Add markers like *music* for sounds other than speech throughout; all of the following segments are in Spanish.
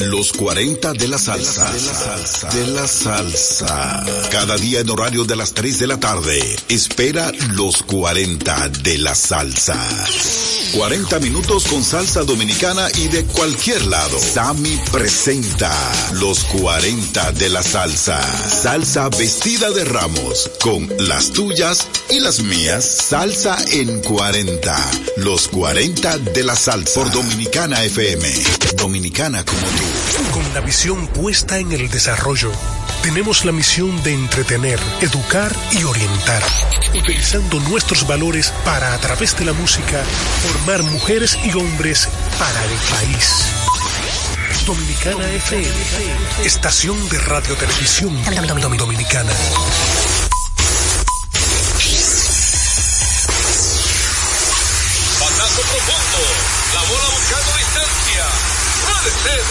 Los 40 de la salsa. De la salsa. Cada día en horario de las 3 de la tarde. Espera los 40 de la salsa. 40 minutos con salsa dominicana y de cualquier lado. Sammy presenta los 40 de la salsa. Salsa vestida de ramos con las tuyas y las mías. Salsa en 40. Los 40 de la salsa. Por Dominicana FM. Dominicana como tú. Con la visión puesta en el desarrollo, tenemos la misión de entretener, educar y orientar, utilizando nuestros valores para, a través de la música, mujeres y hombres para el país. Dominicana FM, estación de radio televisión dominicana. Batazo profundo, la bola buscando distancia. Puede ser.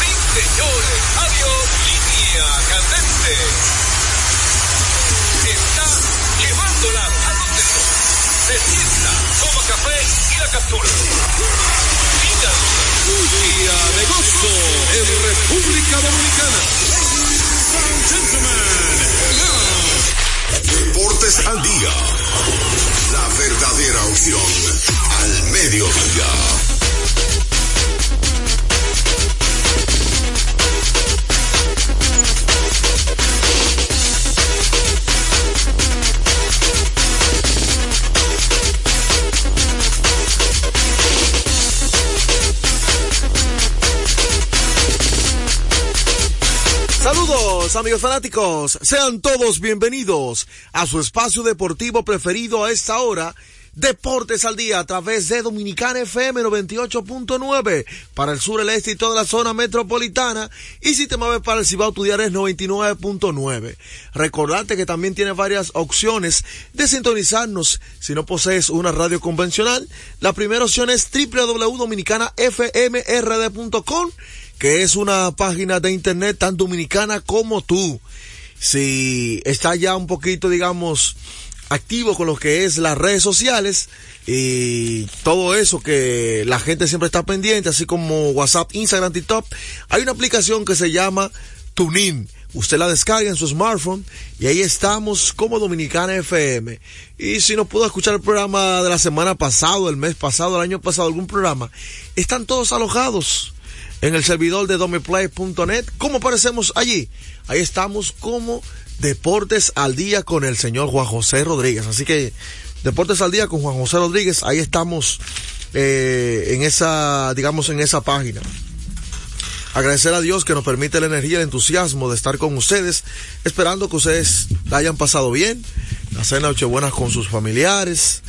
Sí, señores. Adiós, línea candente. Captura. Mira, un día de gozo en República Dominicana. Ladies and gentlemen, Deportes al día. La verdadera opción al mediodía. Amigos fanáticos, sean todos bienvenidos a su espacio deportivo preferido a esta hora, Deportes al Día a través de Dominicana FM 98.9 para el sur, el este y toda la zona metropolitana y si te mueves para el Cibao tu diario es 99.9. Recordarte que también tiene varias opciones de sintonizarnos si no posees una radio convencional. La primera opción es www.dominicanafmrd.com que es una página de internet tan dominicana como tú. Si está ya un poquito, digamos, activo con lo que es las redes sociales y todo eso que la gente siempre está pendiente, así como WhatsApp, Instagram, TikTok, hay una aplicación que se llama TuneIn. Usted la descarga en su smartphone y ahí estamos como Dominicana FM. Y si no pudo escuchar el programa de la semana pasada, el mes pasado, el año pasado, algún programa, están todos alojados en el servidor de domiplay.net. ¿Cómo aparecemos allí? Ahí estamos como Deportes al Día con el señor Juan José Rodríguez. Así que Deportes al Día con Juan José Rodríguez, ahí estamos eh, en esa, digamos, en esa página. Agradecer a Dios que nos permite la energía y el entusiasmo de estar con ustedes, esperando que ustedes la hayan pasado bien, hacer nochebuenas con sus familiares,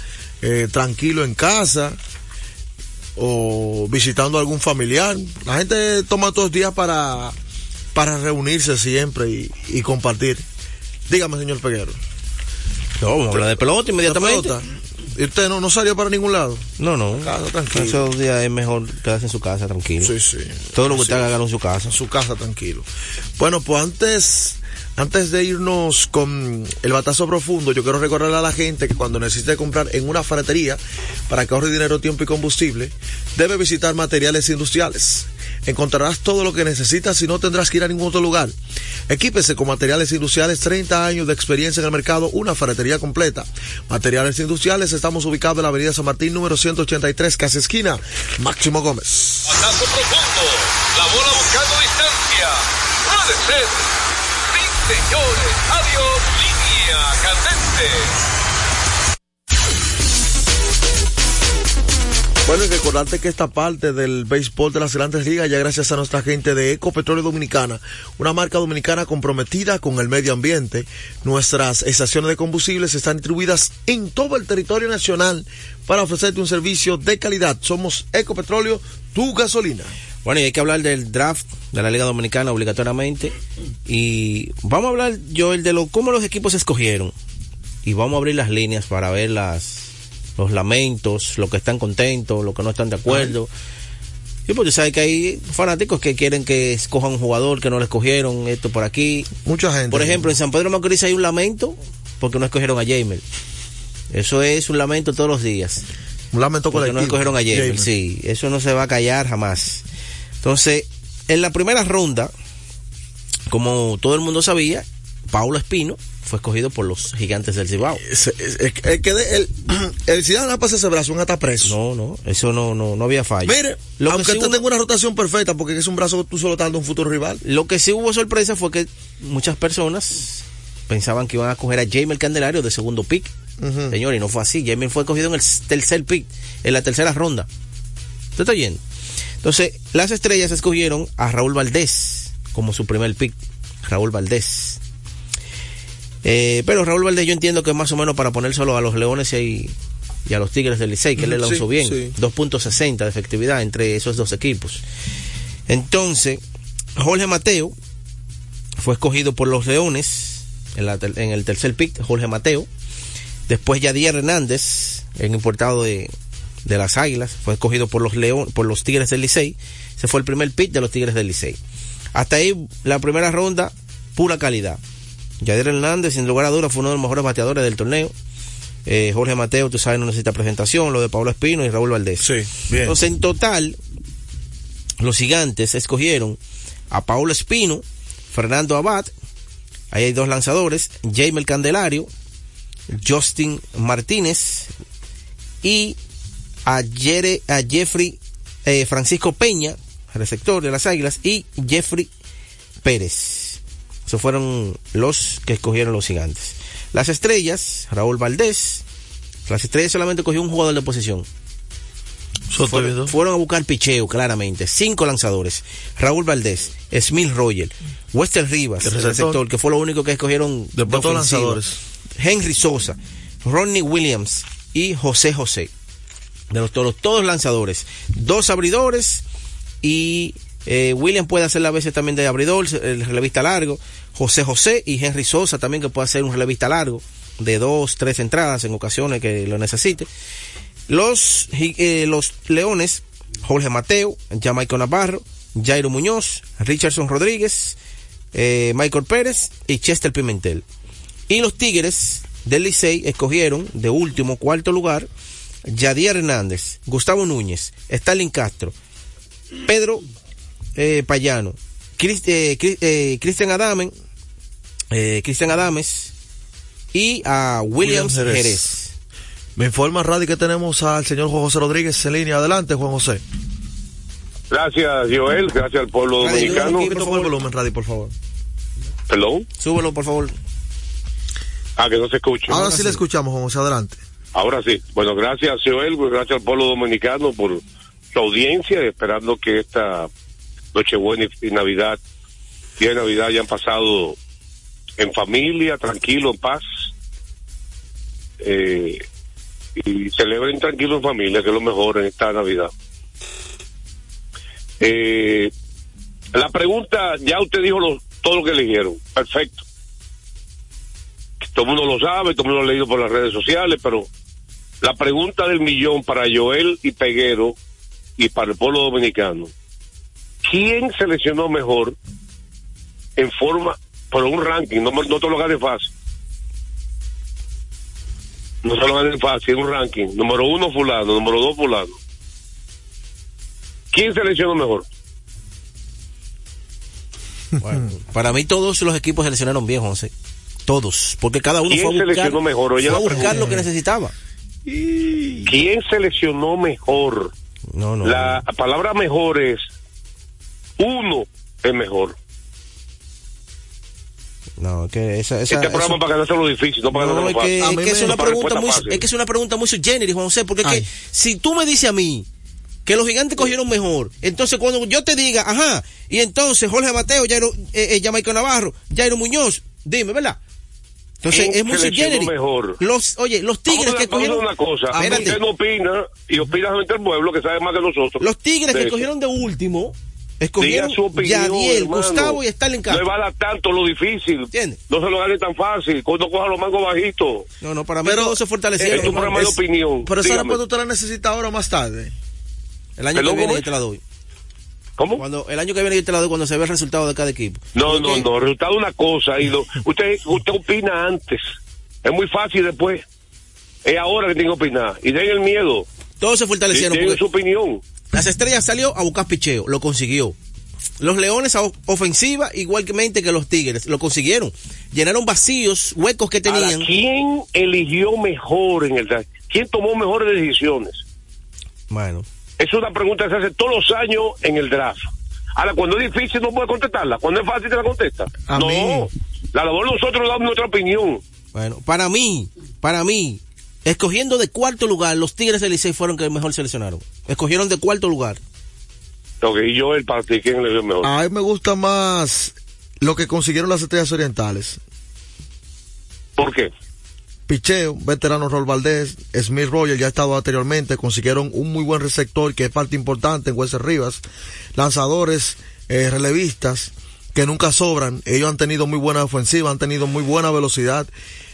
eh, tranquilo en casa, o visitando a algún familiar. La gente toma todos los días para, para reunirse siempre y, y compartir. Dígame, señor Peguero. No, vamos a hablar de pelota inmediatamente. ¿De pelota? ¿Y usted no, no salió para ningún lado? No, no. Casa, tranquilo. Esos días es mejor quedarse en su casa, tranquilo. Sí, sí. Todo lo que usted haga, en su casa. En su casa, tranquilo. Bueno, pues antes, antes de irnos con el batazo profundo, yo quiero recordarle a la gente que cuando necesite comprar en una ferretería para que ahorre dinero, tiempo y combustible, debe visitar materiales industriales. Encontrarás todo lo que necesitas y no tendrás que ir a ningún otro lugar. Equípese con materiales industriales, 30 años de experiencia en el mercado, una ferretería completa. Materiales industriales, estamos ubicados en la avenida San Martín, número 183, casi esquina, Máximo Gómez. Batazo profundo, la bola buscando distancia. Puede ser. Señores. Adiós, línea candente. Bueno, y recordarte que esta parte del béisbol de las grandes ligas ya gracias a nuestra gente de Ecopetróleo Dominicana, una marca dominicana comprometida con el medio ambiente. Nuestras estaciones de combustibles están distribuidas en todo el territorio nacional para ofrecerte un servicio de calidad. Somos Ecopetróleo, tu gasolina. Bueno, y hay que hablar del draft de la Liga Dominicana obligatoriamente. Y vamos a hablar, Joel, de lo, cómo los equipos escogieron. Y vamos a abrir las líneas para ver las, los lamentos, los que están contentos, los que no están de acuerdo. Sí, porque sabes que hay fanáticos que quieren que escojan un jugador que no le escogieron, esto por aquí. Mucha gente. Por ejemplo, en San Pedro Macorís hay un lamento porque no escogieron a Jamer. Eso es un lamento todos los días. Un lamento Porque colectivo. no escogieron a Jamer. sí. Eso no se va a callar jamás. Entonces, en la primera ronda, como todo el mundo sabía, Paulo Espino fue escogido por los gigantes del Cibao. Es- es- es- que de- *clears throat* el, el Zidane no pasa ese brazo, hasta preso. No, no, eso no, no, no había fallo. Mire, Lo que aunque sí usted hubo- tenga una rotación perfecta, porque es un brazo que tú solo estás dando un futuro rival. Lo que sí hubo sorpresa fue que muchas personas pensaban que iban a coger a Jamer Candelario de segundo pick. Señor, y no fue así. Jamer fue cogido en el tercer pick, en la tercera ronda. ¿Usted está oyendo? Entonces, las estrellas escogieron a Raúl Valdés como su primer pick. Raúl Valdés. Eh, pero Raúl Valdés yo entiendo que más o menos para poner solo a los Leones y, y a los Tigres del Licey, que él le Ujú, lanzó sí, bien. sí. 2.60 de efectividad entre esos dos equipos. Entonces, Jorge Mateo fue escogido por los Leones la en el tercer pick, Jorge Mateo. Después Yadier Hernández, el importado de, de las Águilas, fue escogido por los León, por los Tigres del Licey. Se fue el primer pick de los Tigres del Licey. Hasta ahí la primera ronda, pura calidad. Yadier Hernández, sin lugar a dudas, fue uno de los mejores bateadores del torneo. Eh, Jorge Mateo, tú sabes, no necesita presentación, lo de Pablo Espino y Raúl Valdés. Sí, bien. Entonces, en total, los gigantes escogieron a Paulo Espino, Fernando Abad, ahí hay dos lanzadores, Jamer Candelario, Justin Martínez y a, Jere- a Jeffrey eh, Francisco Peña, receptor de las Águilas, y Jeffrey Pérez. Esos fueron los que escogieron los gigantes. Las estrellas, Raúl Valdés, las estrellas solamente cogió un jugador de posición. Fueron, a buscar picheo, claramente. Cinco lanzadores. Raúl Valdés, Smith Roger, Wester Rivas, El receptor. receptor, que fue lo único que escogieron de lanzadores. Henry Sosa, Ronnie Williams y José José. De los todos, lanzadores. Dos abridores y eh, Williams puede hacer a veces también de abridor, el relevista largo. José José y Henry Sosa también que puede hacer un relevista largo de dos, tres entradas en ocasiones que lo necesite. Los, eh, los Leones, Jorge Mateo, Jamaico Navarro, Jairo Muñoz, Richardson Rodríguez, eh, Michael Pérez y Chester Pimentel. Y los Tigres del Licey escogieron de último, cuarto lugar, Yadier Hernández, Gustavo Núñez, Stalin Castro, Pedro eh, Payano, eh, eh, Cristian Adamen, eh, Cristian Adames y a Williams Williams Jerez. Jerez. Me informa Radio que tenemos al señor Juan José Rodríguez en línea. Adelante, Juan José. Gracias, Joel. Gracias al pueblo dominicano. yo- Por favor, el volumen, Radio, por favor. Perdón. Súbelo, por favor. Ah, que no se escucha. Ahora sí le escuchamos, Juan José. Adelante. Ahora sí. Bueno, gracias, Joel. Gracias al pueblo dominicano por su audiencia. Esperando que esta Nochebuena y y Navidad, día de Navidad, hayan pasado en familia, tranquilo, en paz. Eh, y celebren tranquilo en familia, que es lo mejor en esta Navidad. Eh, la pregunta, ya usted dijo lo- todo lo que eligieron. Perfecto. Todo el mundo lo sabe, todo el mundo lo ha leído por las redes sociales, pero la pregunta del millón para Joel y Peguero y para el pueblo dominicano. ¿Quién seleccionó mejor en forma, por un ranking? No, no te lo ganes fácil. No se lo ganen fácil, un ranking. Número uno fulano, número dos fulano. ¿Quién seleccionó mejor? Bueno, para mí todos los equipos seleccionaron bien, José. Todos. Porque cada uno ¿Quién fue a buscar, seleccionó mejor? Oye, fue a buscar lo que necesitaba. ¿Quién seleccionó mejor? No, no. La palabra mejor es uno es mejor. No, que esa, esa, este eso- programa para ganárselo difícil, no para No, es que, es que es una pregunta muy, fácil. es que es una pregunta muy subgénero, Juan José, porque es Ay. que si tú me dices a mí que los gigantes cogieron mejor, entonces cuando yo te diga, ajá, y entonces Jorge Mateo, Jairo, eh, eh, Jamaica Navarro, Jairo Muñoz, dime, ¿verdad? Entonces ¿Quién es muy mejor? Los, oye, los tigres que cogieron, una cosa. Espérate. Usted no opina y opina frente al pueblo que sabe más que nosotros. los tigres que eso. cogieron de último, Escogieron su opinión, Yadiel, hermano. Gustavo y Stalin No Castro. le va a dar tanto lo difícil. ¿Entiendes? No se lo gane tan fácil. Cuando coja los mangos bajitos. No, no, para mí Pero, se fortalecieron. es un programa de opinión. Pero esa respuesta usted la necesita ahora o más tarde. el año que viene ¿cómo yo te la doy. ¿Cómo? Cuando, el año que viene yo te la doy cuando se ve el resultado de cada equipo. No, ¿Por no, no. El resultado es una cosa. Y lo, usted, usted opina antes. Es muy fácil después. Es ahora que tiene que opinar. Y den el miedo. Todos se Y fortalecieron. porque su opinión. Las estrellas salió a buscar picheo, lo consiguió. Los leones a ofensiva, igualmente que los tigres, lo consiguieron. Llenaron vacíos, huecos que Ahora, tenían. ¿quién eligió mejor en el? ¿Quién tomó mejores decisiones? Bueno, Es una pregunta que se hace todos los años en el draft. Ahora, cuando es difícil no puede contestarla. Cuando es fácil te la contesta. A no, mí. la labor de nosotros dar nuestra opinión. bueno, para mí, para mí, escogiendo de cuarto lugar, los tigres del Licey fueron que mejor seleccionaron. Escogieron de cuarto lugar. Ok, y yo el partido, ¿quién le dio mejor? A mí me gusta más lo que consiguieron las estrellas orientales. ¿Por qué? Picheo, veterano Rol Valdés, Smith Roger ya ha estado anteriormente, consiguieron un muy buen receptor que es parte importante en Wesley Rivas, lanzadores, eh, relevistas que nunca sobran, ellos han tenido muy buena ofensiva, han tenido muy buena velocidad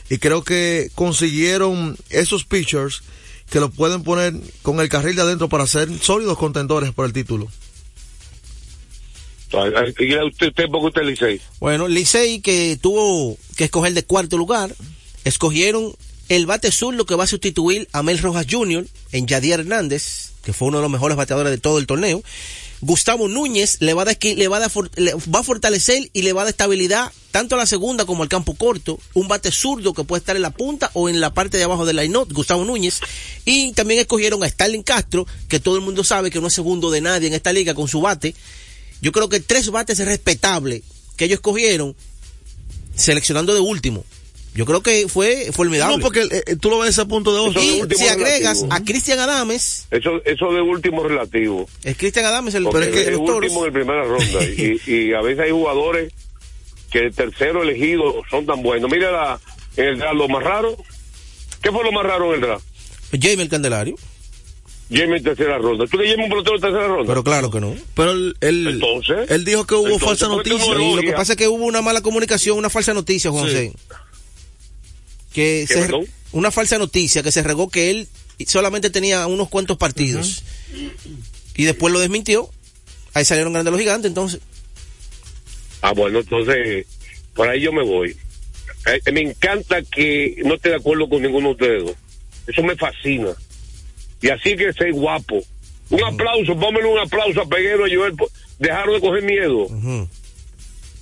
y creo que consiguieron esos pitchers que lo pueden poner con el carril de adentro para ser sólidos contendores por el título. Ay, ay, ¿Y usted, usted usted Licey? Bueno, Licey que tuvo que escoger de cuarto lugar, escogieron el bate zurdo que va a sustituir a Mel Rojas Jr. en Yadier Hernández, que fue uno de los mejores bateadores de todo el torneo. Gustavo Núñez le va a dar, le va a, fortalecer y le va a dar estabilidad tanto a la segunda como al campo corto. Un bate zurdo que puede estar en la punta o en la parte de abajo del line Gustavo Núñez. Y también escogieron a Stalin Castro, que todo el mundo sabe que no es segundo de nadie en esta liga con su bate. Yo creo que tres bates respetables que ellos escogieron seleccionando de último. Yo creo que fue formidable. No, porque eh, eh, tú lo ves a punto de Eso ojo. de y último si agregas relativo. a Cristian Adames, Eso, eso de último relativo. es Cristian Adames el pero es que es los toros- último en primera ronda. *laughs* y, y a veces hay jugadores que el tercero elegido son tan buenos. Mira la, en el draft lo más raro. ¿Qué fue lo más raro en el draft? Jamie el Candelario. Jamie en tercera ronda. ¿Tú que Jamie un pelotero en tercera ronda? Pero claro que no. Pero él, él, Entonces, él dijo que hubo entonces, falsa ¿por qué noticia. Y lo que pasa es que hubo una mala comunicación, una falsa noticia, Juan Sí. José. Que una falsa noticia que se regó que él solamente tenía unos cuantos partidos. Y después lo desmintió. Ahí salieron grandes los gigantes, entonces. Ah, bueno, entonces, por ahí yo me voy. Eh, me encanta que no esté de acuerdo con ninguno de ustedes dos. Eso me fascina. Y así que ser guapo. Un aplauso, pónmelo un aplauso a Peguero y Joel. Dejaron de coger miedo.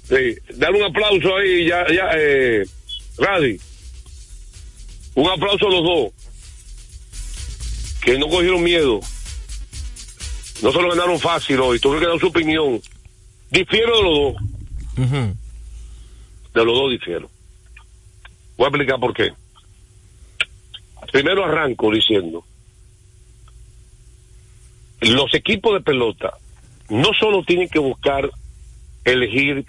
Sí, dale un aplauso ahí, ya, ya, eh, Radi. Un aplauso a los dos. Que no cogieron miedo. No se lo ganaron fácil hoy. Tuvieron que dar su opinión. Difiero de los dos. De los dos difiero. Voy a explicar por qué. Primero arranco diciendo, los equipos de pelota no solo tienen que buscar elegir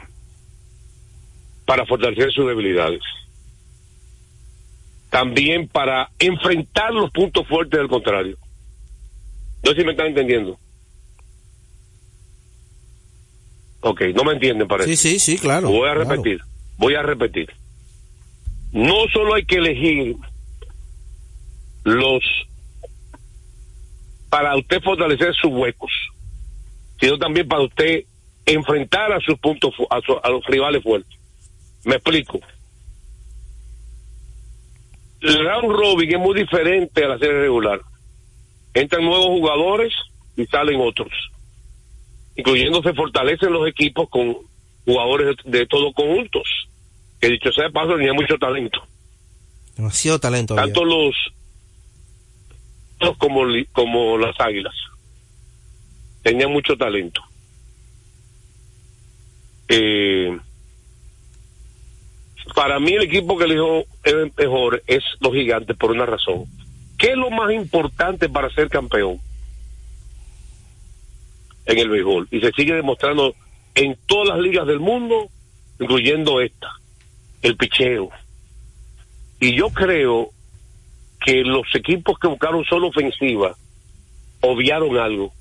para fortalecer sus debilidades, también para enfrentar los puntos fuertes del contrario. No sé si me están entendiendo. Ok, no me entienden, parece. Sí, sí, sí, claro. Voy a claro. repetir, voy a repetir. No solo hay que elegir los para usted fortalecer sus huecos, sino también para usted enfrentar a sus puntos a, su- a los rivales fuertes. Me explico. El round robin es muy diferente a la serie regular. Entran nuevos jugadores y salen otros incluyendo se fortalecen los equipos con jugadores de, de todos conjuntos, que dicho sea de paso tenía mucho talento, Demasiado talento. había. tanto los, los como, como las águilas, tenían mucho talento. Eh, para mí el equipo que elijo es mejor es los gigantes por una razón. ¿Qué es lo más importante para ser campeón? en el béisbol y se sigue demostrando en todas las ligas del mundo, incluyendo esta, el picheo. Y yo creo que los equipos que buscaron solo ofensiva obviaron algo.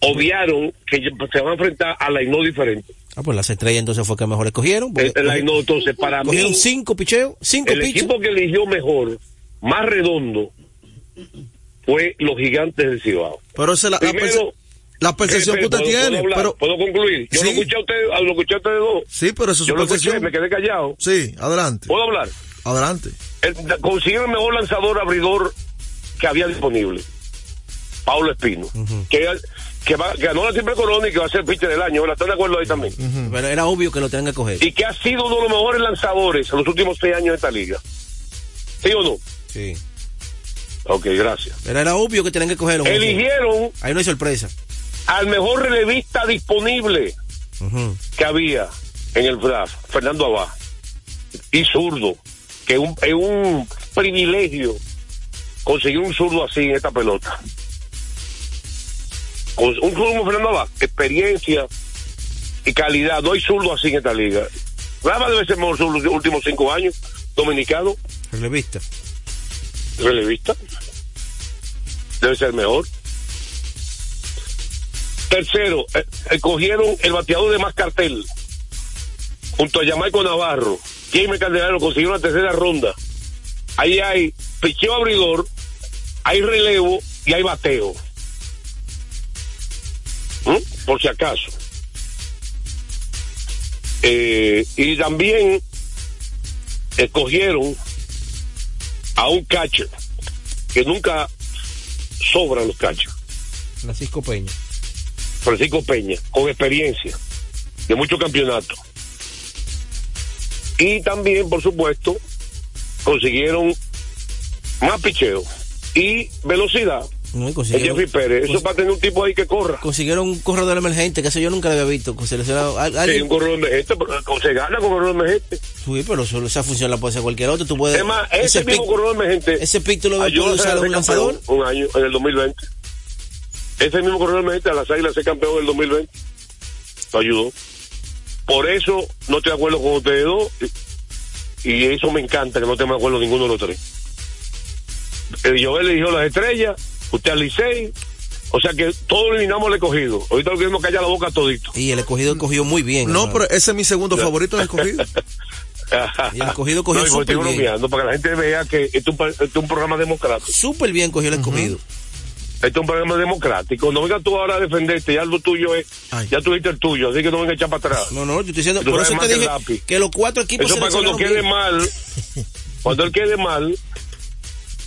obviaron que se van a enfrentar a la INO diferente. Ah, pues las estrellas entonces fue que mejor escogieron. El, la INO, entonces, para cogieron mí, cinco picheos, cinco el equipo que eligió mejor, más redondo, fue los gigantes del Cibao. Pero esa es la, Primero, la percepción que usted ¿puedo, tiene. ¿puedo, hablar? pero, ¿Puedo concluir? Yo Sí. lo escuché a ustedes, lo escuché a ustedes dos. sí, pero eso es Yo su lo escuché, percepción. me quedé callado. Sí, adelante. ¿Puedo hablar? Adelante. El- consiguieron el mejor lanzador abridor que había disponible. Paulo Espino. que, que, va- ganó la triple corona y que va a ser pitcher del año. ¿Están de acuerdo ahí también? Pero era obvio que lo tenían que coger. Y que ha sido uno de los mejores lanzadores en los últimos seis años de esta liga. ¿Sí o no? Sí. Ok, gracias. Pero era obvio que tenían que cogerlo. Eligieron Ahí no hay sorpresa. al mejor relevista disponible que había en el draft, Fernando Abad. Y zurdo, que es un, es un privilegio conseguir un zurdo así en esta pelota. Con un zurdo como Fernando experiencia y calidad. No hay zurdo así en esta liga. Rama debe ser mejor zurdo los últimos cinco años, dominicano, Relevista. relevista. Debe ser mejor. Tercero, eh, escogieron el bateador de más cartel. Junto a Jamaico Navarro. Jaime Calderano consiguió la tercera ronda. Ahí hay picheo abridor, hay relevo y hay bateo. Por si acaso. Eh, y también escogieron a un catcher que nunca sobran los catchers. Francisco Peña. Francisco Peña, con experiencia de muchos campeonatos. Y también, por supuesto, consiguieron más picheo y velocidad. No, consiguieron, Pérez. Eso cons- para tener un tipo ahí que corra. consiguieron un corredor emergente, que eso yo nunca lo había visto. Sí, un corredor emergente, pero se gana con corredor emergente. Sí, pero solo esa función la puede hacer cualquier otro. Tú puedes, Es más, ese, ese mismo pick- corredor emergente. ese pick tú lo ves, a usar a un lanzador. Un año, en el 2020. Ese mismo corredor emergente a las águilas ser campeón en el 2020. Lo ayudó. Por eso no estoy de acuerdo con ustedes dos. Y, eso me encanta que no estemos de acuerdo ninguno de los tres. El Joel le dijo las estrellas, usted al Licey. O sea que todos eliminamos al escogido. Ahorita lo queremos callar la boca todito. Y el escogido cogió muy bien. No, hermano. pero ese es mi segundo favorito del escogido. y el escogido cogió no, súper estoy bien. bromeando, para que la gente vea que esto es un, pa- esto es un programa democrático. Súper bien cogió el escogido. Esto es un programa democrático. No vengas tú ahora a defenderte, ya lo tuyo es, Ay. ya tuviste el tuyo, así que no vengas a echar para atrás. No, no, yo estoy diciendo, por eso más te que dije el lápiz. que los cuatro equipos Eso para cuando quede bien. mal, cuando él quede mal,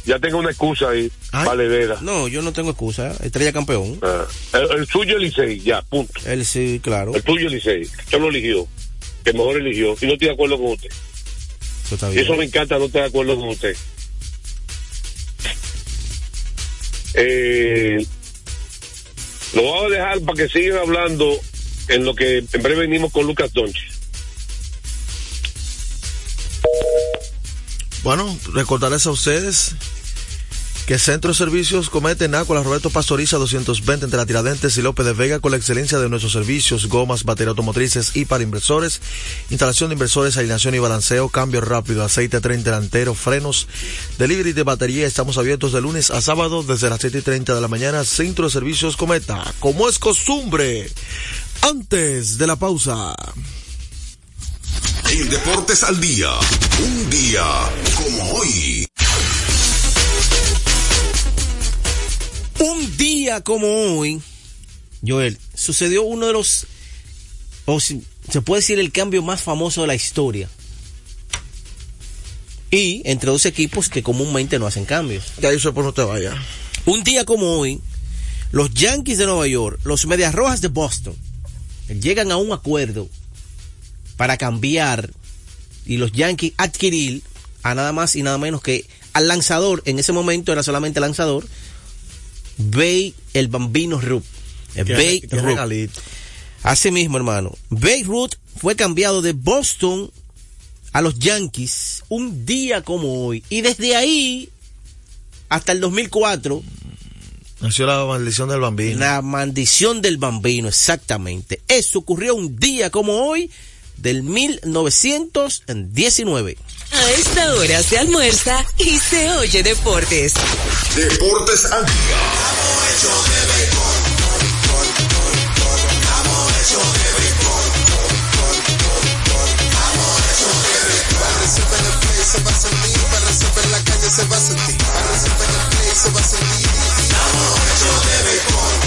ya tenga una excusa ahí, Ay. valedera. No, yo no tengo excusa. Estrella campeón. Ah, el, el suyo Licey, ya, punto. Él sí, claro. El tuyo Licey, yo lo eligió, que mejor eligió, y no estoy de acuerdo con usted. Eso está Y bien. eso me encanta, no estoy de acuerdo con usted. Eh, lo vamos a dejar para que sigan hablando en lo que en breve venimos con Lucas Donchi. Bueno, recordarles a ustedes que Centro de Servicios Cometa en Roberto Pastoriza 220 entre la Tiradentes y López de Vega con la excelencia de nuestros servicios, gomas, baterías automotrices y para inversores, instalación de inversores, alineación y balanceo, cambio rápido, aceite tren delantero, frenos, delivery de batería. Estamos abiertos de lunes a sábado desde las 7 y 30 de la mañana. Centro de Servicios Cometa, como es costumbre, antes de la pausa. En Deportes al Día, un día como hoy. Un día como hoy, Joel, sucedió uno de los, o si- se puede decir el cambio más famoso de la historia. Y entre dos equipos que comúnmente no hacen cambios. Ya sé por no te vaya. Un día como hoy, los Yankees de Nueva York, los Medias Rojas de Boston, llegan a un acuerdo para cambiar y los Yankees adquirir a nada más y nada menos que al lanzador, en ese momento era solamente lanzador, Bay el Bambino Qué Ruth. regalito. Así mismo, hermano. Babe Ruth fue cambiado de Boston a los Yankees un día como hoy. Y desde ahí hasta el 2004, Nació la maldición del bambino. la maldición del bambino, exactamente. Eso ocurrió un día como hoy del 1919. A esta hora se almuerza y se oye deportes. Deportes al. Se va a sentir, se va a sentir, para se va a sentir. De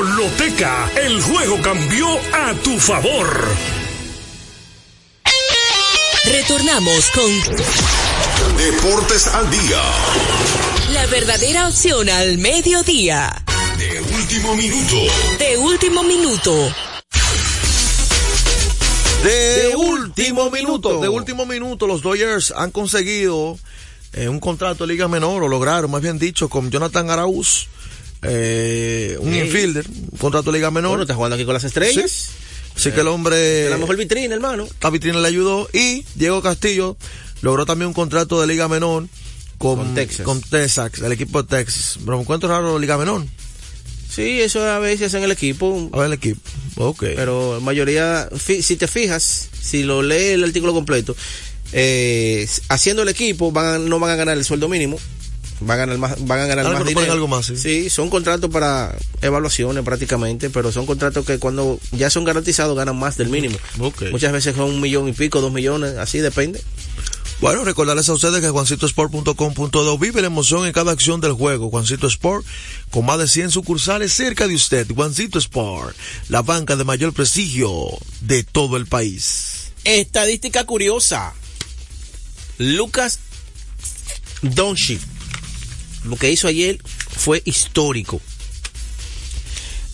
Loteca, el juego cambió a tu favor. Retornamos con Deportes al día. la verdadera opción al mediodía. De último minuto. De último minuto. De, último minuto, de último minuto, los Dodgers han conseguido eh, un contrato de liga menor, o lograron, más bien dicho, con Jonathan Arauz, eh, un infielder, un contrato de liga menor. Bueno, está jugando aquí con las estrellas. Sí. Así que el hombre, La mejor vitrina, hermano. la vitrina le ayudó y Diego Castillo logró también un contrato de liga menor con, Con Texas. con Texas, el equipo de Texas. Pero me encuentro raro liga menor. Sí, eso a veces en el equipo. A ver el equipo. Ok. Pero la mayoría, si te fijas, si lo lees el artículo completo, eh, haciendo el equipo van no van a ganar el sueldo mínimo. Van a ganar más, van a ganar Algo, más dinero. algo más, sí. son contratos para evaluaciones prácticamente, pero son contratos que cuando ya son garantizados ganan más del mínimo. Muchas veces son un millón y pico, dos millones, así depende. Bueno, recordarles a ustedes que juancitosport.com.do vive la emoción en cada acción del juego. Juancito Sport, con más de 100 sucursales cerca de usted. Juancito Sport, la banca de mayor prestigio de todo el país. Estadística curiosa. Lucas Doncic. Lo que hizo ayer fue histórico.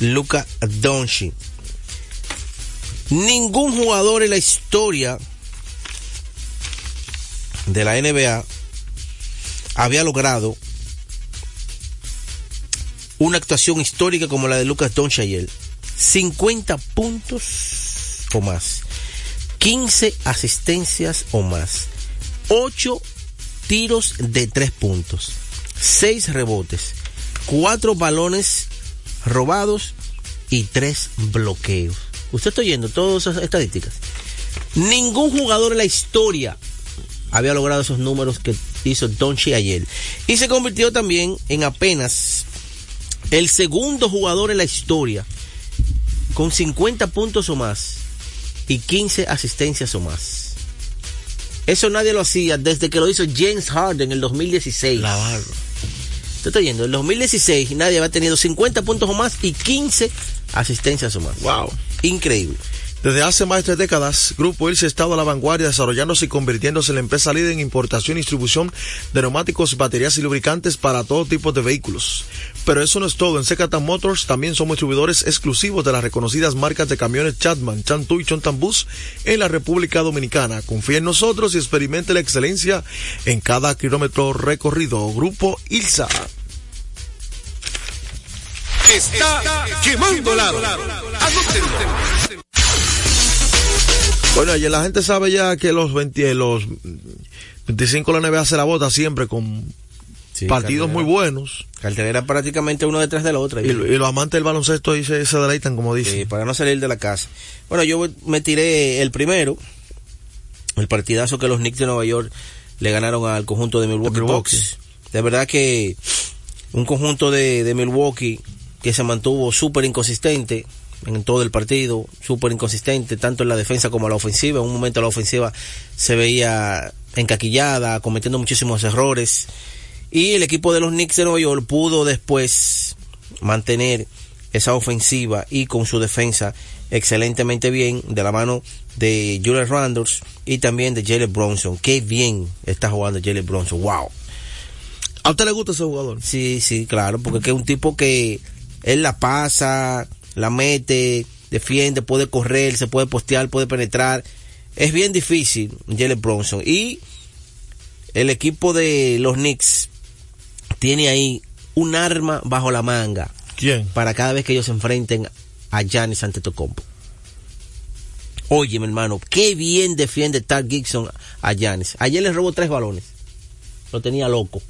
Lucas Doncic. Ningún jugador en la historia de la NBA había logrado una actuación histórica como la de Lucas Doncic ayer. 50 puntos o más. 15 asistencias o más, 8 tiros de 3 puntos, 6 rebotes, 4 balones robados y 3 bloqueos. Usted está oyendo todas esas estadísticas. Ningún jugador en la historia había logrado esos números que hizo Donchi ayer. Y se convirtió también en apenas el segundo jugador en la historia con 50 puntos o más y 15 asistencias o más. Eso nadie lo hacía desde que lo hizo James Harden en el 2016. La barba. Usted está yendo, en el 2016 nadie había tenido 50 puntos o más y 15 asistencias o más. Wow. Increíble. Desde hace más de tres décadas, Grupo Ilse ha estado a la vanguardia desarrollándose y convirtiéndose en la empresa líder en importación y distribución de neumáticos, baterías y lubricantes para todo tipo de vehículos. Pero eso no es todo. En Secatan Motors también somos distribuidores exclusivos de las reconocidas marcas de camiones Chatman, Chantu y Chontambus en la República Dominicana. Confía en nosotros y experimente la excelencia en cada kilómetro recorrido. Grupo Ilsa. Está quemando lado. Anótenlo. Bueno, y la gente sabe ya que los 20, los 25 la NBA se la bota siempre con partidos cartelera. muy buenos. Cartelera prácticamente uno detrás del otro. Y, y los amantes del baloncesto ahí se, se deleitan, como Sí, dicen. para no salir de la casa. Bueno, yo me tiré el primero, el partidazo que los Knicks de Nueva York le ganaron al conjunto de Milwaukee, De Milwaukee. Bucks. De verdad que un conjunto de, de Milwaukee que se mantuvo súper inconsistente en todo el partido, súper inconsistente, tanto en la defensa como en la ofensiva. En un momento la ofensiva se veía encaquillada, cometiendo muchísimos errores. Y el equipo de los Knicks de Nueva York pudo después mantener esa ofensiva y con su defensa excelentemente bien de la mano de Julius Randles y también de Jalen Bronson. Qué bien está jugando Jalen Bronson. Wow. ¿A usted le gusta ese jugador? Sí, sí, claro, porque es un tipo que él la pasa, la mete, defiende, puede correr, se puede postear, puede penetrar. Es bien difícil, Jalen Bronson. Y el equipo de los Knicks tiene ahí un arma bajo la manga. ¿Quién? Para cada vez que ellos se enfrenten a Giannis Antetokounmpo. Oye, mi hermano, qué bien defiende Tal Gibson a Giannis. Ayer le robó tres balones. Lo tenía loco.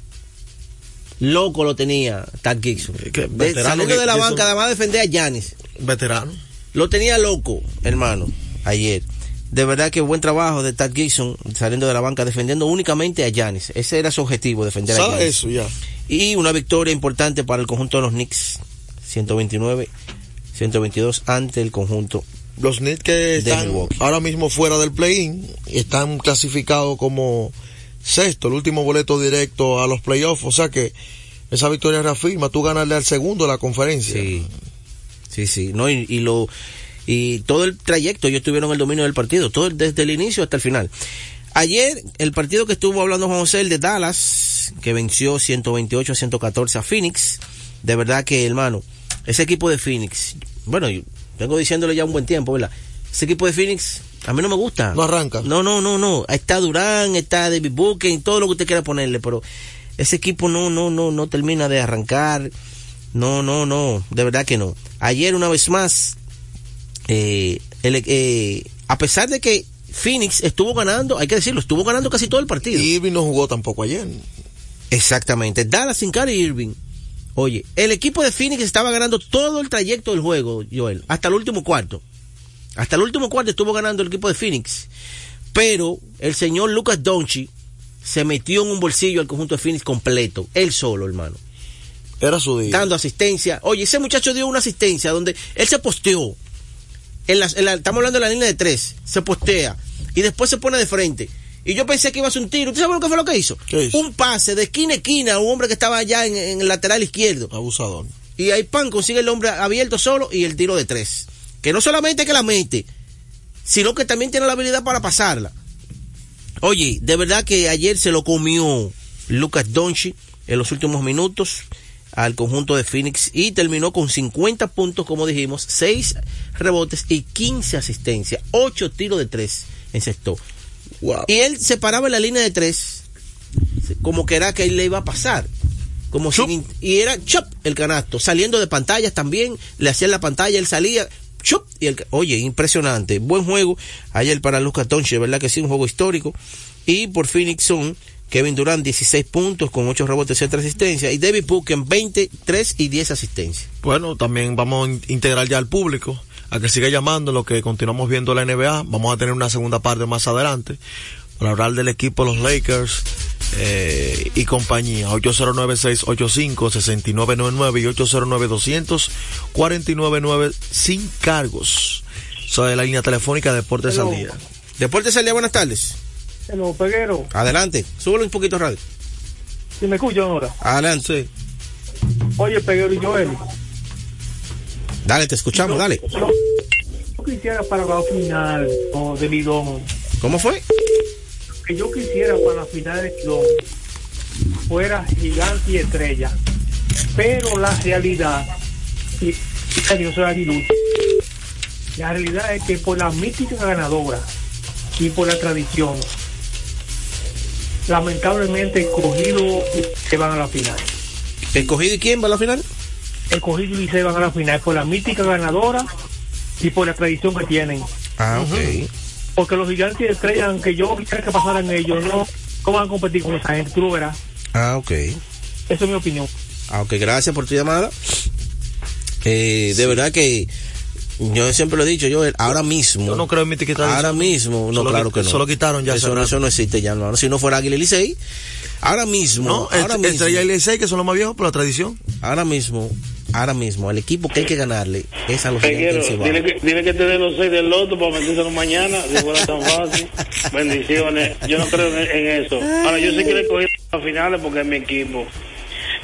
Loco lo tenía Tal Gibson. De, saliendo de la banca, además defender a Giannis. Veterano. Lo tenía loco, hermano, ayer. De verdad que buen trabajo de Tad Gibson saliendo de la banca defendiendo únicamente a Giannis. Ese era su objetivo, defender a Giannis. eso ya. Y una victoria importante para el conjunto de los Knicks. 129, 122 ante el conjunto los Knicks que están ahora mismo fuera del play-in están clasificados como sexto, el último boleto directo a los playoffs, o sea que esa victoria reafirma, tú ganarle al segundo de la conferencia. Sí, sí, sí, no, y, y lo y todo el trayecto ellos tuvieron el dominio del partido, todo desde el inicio hasta el final. Ayer, el partido que estuvo hablando Juan José, el de Dallas, que venció 128 a 114 a Phoenix, de verdad que, hermano, ese equipo de Phoenix, bueno, yo vengo diciéndole ya un buen tiempo, ¿verdad? Ese equipo de Phoenix, a mí no me gusta. No arranca. No, no, no, no. Está Durán, está David Booker, todo lo que usted quiera ponerle, pero ese equipo no, no, no, no termina de arrancar. No, no, no, de verdad que no. Ayer, una vez más, eh, el, eh, a pesar de que Phoenix estuvo ganando, hay que decirlo, estuvo ganando casi todo el partido. Y Irving no jugó tampoco ayer. Exactamente. Dallas sin Kyrie Irving. Oye, el equipo de Phoenix estaba ganando todo el trayecto del juego, Joel, hasta el último cuarto. Hasta el último cuarto estuvo ganando el equipo de Phoenix. Pero el señor Lucas Donchi se metió en un bolsillo al conjunto de Phoenix completo, él solo, hermano. Era su día. Dando asistencia. Oye, ese muchacho dio una asistencia donde él se posteó en la, en la, estamos hablando de la línea de tres, se postea y después se pone de frente. Y yo pensé que iba a ser un tiro. ¿Usted sabe lo que fue lo que hizo? hizo? Un pase de esquina a esquina a un hombre que estaba allá en, en, el lateral izquierdo. Abusador. Y ahí pan consigue el hombre abierto solo y el tiro de tres. Que no solamente que la mete, sino que también tiene la habilidad para pasarla. Oye, de verdad que ayer se lo comió Lucas Donchi en los últimos minutos al conjunto de Phoenix y terminó con 50 puntos, como dijimos, 6 rebotes y 15 asistencias, 8 tiros de 3 en sexto. Wow. Y él se paraba en la línea de 3 como que era que él le iba a pasar. Como sin, y era chop el canasto, saliendo de pantallas también, le hacían la pantalla, él salía, chop, y oye, impresionante, buen juego ayer para Lucas Tonche, verdad que sí, un juego histórico. Y por Phoenix son Kevin Durant 16 puntos con 8 rebotes y 7 asistencias. Y David Booker 23 y 10 asistencias. Bueno, también vamos a integrar ya al público a que siga llamando lo que continuamos viendo la NBA. Vamos a tener una segunda parte más adelante para hablar del equipo de los Lakers eh, y compañía. 809-685-6999 y 809-200-499 sin cargos. Es la línea telefónica de Deportes Hello. al Día. Deportes al Día, buenas tardes. Hello, Peguero. Adelante, súbelo un poquito radio. Si me escuchan ahora. Adelante. Oye, Peguero y Joel. Dale, te escuchamos, dale. Yo, quisiera para la final oh, de Lidón. ¿Cómo fue? Que yo quisiera para la final de fuera gigante y estrella. Pero la realidad, y, yo soy la realidad es que por la mítica ganadora y por la tradición, lamentablemente escogido se van a la final. ¿Escogido y quién va a la final? Escogido y se van a la final por la mítica ganadora y por la tradición que tienen. Ah, ok. Uh -huh. Porque los gigantes de estrella, aunque yo quisiera que pasaran ellos, no, no van a competir con esa gente, tú lo verás. Ah, ok. Esa es mi opinión. Ah, ok, gracias por tu llamada. Eh, de verdad que yo siempre lo he dicho, yo ahora mismo. Yo no creo en mi etiqueta. Ahora mismo, no, solo claro que no. Solo quitaron ya. Eso, no, eso no existe ya, no. Si no fuera Águila Licey, ahora mismo. No, ahora el, mismo, Estrella y Licey, que son los más viejos por la tradición. Ahora mismo, ahora mismo, el equipo que hay que ganarle es a los Peguero, dile que, dile que te dé los seis del loto para metérselo mañana, si fuera tan fácil. *laughs* Bendiciones. Yo no creo en, en, eso. Ahora, yo sé que le cogí a finales porque es mi equipo.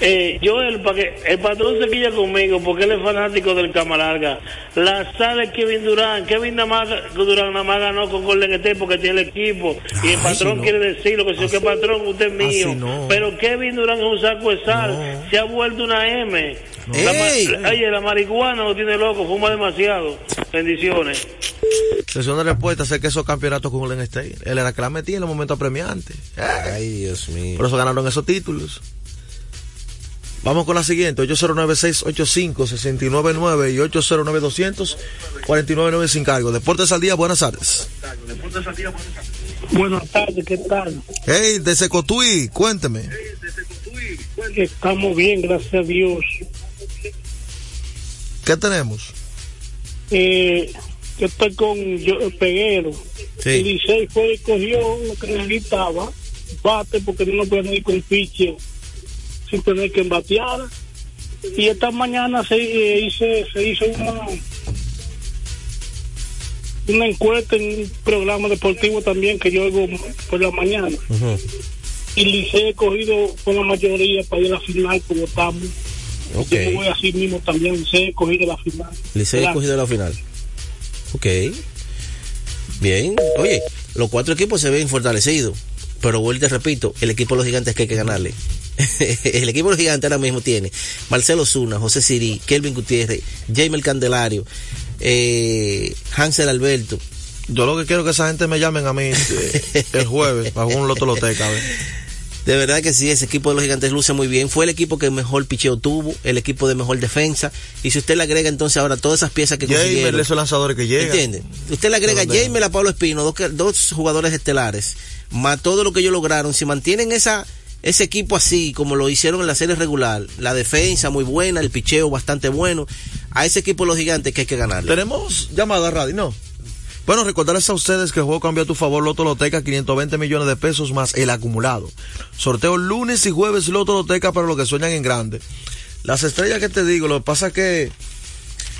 Eh, Joel, para que el patrón se quilla conmigo, porque él es fanático del Camalarga. La sale Kevin Durán. Kevin nada más, Durán nada más ganó con Golden State porque tiene el equipo. y el Ay, patrón no. quiere decirlo, que si que patrón, usted es mío. Así no. Pero Kevin Durán es un saco de sal. Se ha vuelto una M. La, la- oye, la marihuana lo tiene loco, fuma demasiado. Bendiciones. Sesión de respuesta, sé que esos campeonatos con Golden State. Él era que la metía en los momentos premiantes. Ay, Dios mío. Por eso ganaron esos títulos. Vamos con la siguiente, 809-685-699 y 809-200-4999 sin cargo. Deportes al día, buenas tardes. Buenas tardes, ¿qué tal? Hey, de Secotuí, cuénteme. Estamos bien, gracias a Dios. ¿Qué tenemos? Eh, yo estoy con yo, Peguero. Sí. El Licey fue y cogió lo que necesitaba, bate, porque no lo pueden ir con piche sin tener que embatear. Y esta mañana se, eh, hice, se hizo una, una encuesta en un programa deportivo también que yo oigo por la mañana. Y Licey he cogido con la mayoría para ir a la final como estamos. Yo voy así mismo también, Licey he cogido la final. Licey Gracias. escogido la final. Ok. Bien. Oye, los cuatro equipos se ven fortalecidos. Pero vuelvo y te repito, el equipo de los gigantes que hay que ganarle. *laughs* el equipo de los gigantes ahora mismo tiene Marcelo Zuna, José Siri, Kelvin Gutiérrez, Jaime El Candelario, eh, Hansel Alberto. Yo lo que quiero es que esa gente me llamen a mí eh, el jueves para un loto loteca. a ver. *laughs* De verdad que sí, ese equipo de los gigantes luce muy bien. Fue el equipo que mejor picheo tuvo, el equipo de mejor defensa. Y si usted le agrega entonces ahora todas esas piezas que Jamer, consiguieron. esos lanzadores que llegan. ¿Entiende? Usted le agrega. Jamer, a Pablo Espino, dos, dos jugadores estelares, más todo lo que ellos lograron. Si mantienen esa ese equipo así, como lo hicieron en la serie regular, la defensa muy buena, el picheo bastante bueno, a ese equipo de los gigantes que hay que ganarle. Tenemos llamada radio, ¿no? Bueno, recordarles a ustedes que el juego cambia a tu favor Loto Loteca, 520 millones de pesos más el acumulado. Sorteo lunes y jueves Loto Loteca para los que sueñan en grande. Las estrellas que te digo, lo que pasa es que...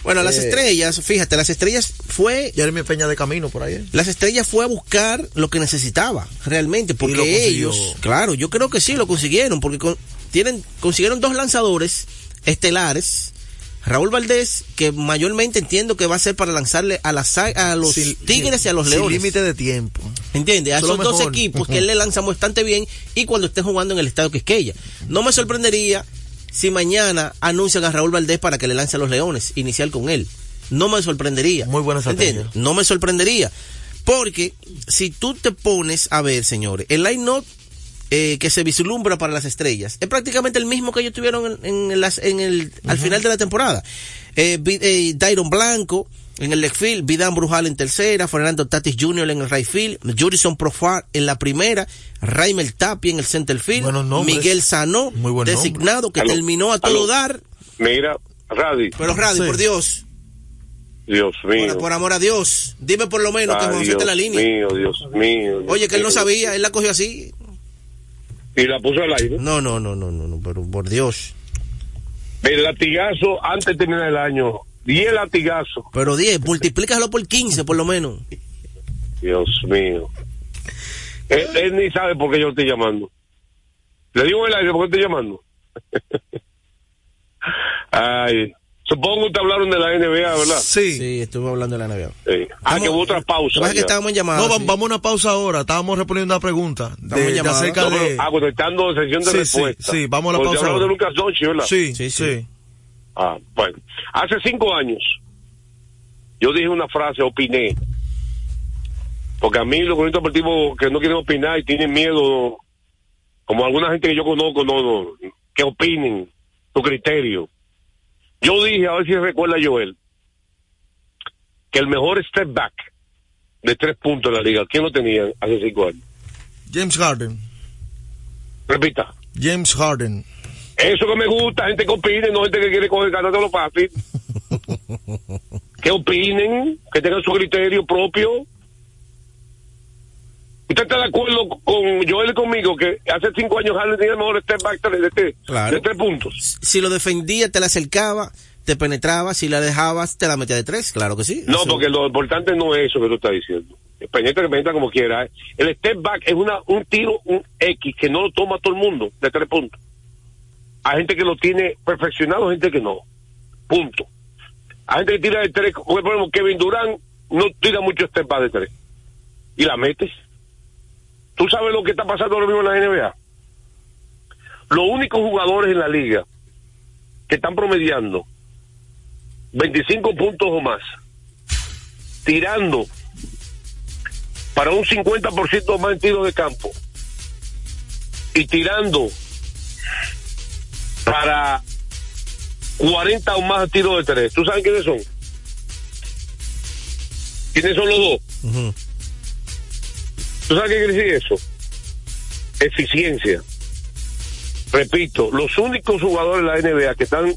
Bueno, las Eh, estrellas, fíjate, las estrellas fue Jeremy Peña de camino por ahí. ¿eh? Las estrellas fue a buscar lo que necesitaba, realmente, porque ellos, claro, yo creo que sí lo consiguieron, porque con- tienen, consiguieron dos lanzadores estelares. Raúl Valdés, que mayormente entiendo que va a ser para lanzarle a, las, a los Sin- Tigres y a los sin Leones. límite de tiempo. ¿Entiendes? A Eso es esos dos equipos que él le lanza bastante bien y cuando esté jugando en el estadio Quisqueya. No me sorprendería si mañana anuncian a Raúl Valdés para que le lance a los Leones, inicial con él. No me sorprendería. Muy buena estrategia. No me sorprendería. Porque si tú te pones a ver, señores, el line-up eh, que se vislumbra para las estrellas es prácticamente el mismo que ellos tuvieron en, en las, en el, al final de la temporada. Eh, eh, Dairon Blanco en el left field, Vidán Brujal en tercera, Fernando Tatis Jr. en el right field, Jurison Profar en la primera, Raimel Tapia en el center field. Miguel Sanó, Muy buen designado, que terminó a todo dar. Mira, Radi, Pero Radi, Sí. por Dios, Dios mío. por, por amor a Dios, dime por lo menos que Ay, Juan Dios la línea. mío, Dios mío. Dios Oye, que él no sabía, él la cogió así. Y la puso al aire. No, no, no, no, no, no, pero por Dios. El latigazo antes de terminar el año. 10 latigazos. Pero 10, multiplícalo por 15 por lo menos. Dios mío. Él, él ni sabe por qué yo estoy llamando. Le digo el aire por qué estoy llamando. *laughs* Ay. Supongo que te hablaron de la NBA, ¿verdad? Sí. Sí, estuve hablando de la NBA. Sí. Ah, que hubo otra pausa. Lo que estábamos en llamada. No, sí. vamos a una pausa ahora. Estábamos respondiendo una pregunta de, Estamos en de llamada. acerca No, pero, de... ah, contestando sesión de Sí, respuesta. sí, sí, vamos a la Porque pausa hablamos de ahora. Lucas Doncic, ¿verdad? Sí, Sí, sí. Ah, bueno. Hace cinco años, yo dije una frase, opiné. Porque a mí los comisarios deportivos que no quieren opinar y tienen miedo, como alguna gente que yo conozco, no, no, que opinen su criterio. Yo dije, a ver si recuerda Joel, que el mejor step back de tres puntos en la liga, ¿quién lo tenía hace cinco años? James Harden. Repita. James Harden. Eso que me gusta, gente que opine, no gente que quiere coger ganas de lo fácil. que opinen, que tengan su criterio propio. ¿Usted está de acuerdo con Joel y conmigo que hace cinco años Harden tenía el mejor step back de, de, de- Claro. de tres puntos? Si lo defendía, te la acercaba, te penetraba, si la dejabas, te la metía de tres, claro que sí. No, Eso- porque lo importante no es eso que tú estás diciendo. Penetra que penetra como quiera. El step back es una, un tiro, un X, que no lo toma todo el mundo de tres puntos. Hay gente que lo tiene perfeccionado, gente que no. Punto. Hay gente que tira de tres, por ejemplo, Kevin Durán no tira mucho step back de tres. Y la metes. ¿Tú sabes lo que está pasando ahora mismo en la NBA? Los únicos jugadores en la liga que están promediando 25 puntos o más, tirando para un 50% más en tiros de campo y tirando para 40 o más tiros de tres. ¿Tú sabes quiénes son? ¿Quiénes son los dos? ¿Tú sabes qué quiere decir eso? Eficiencia. Repito, los únicos jugadores de la NBA que están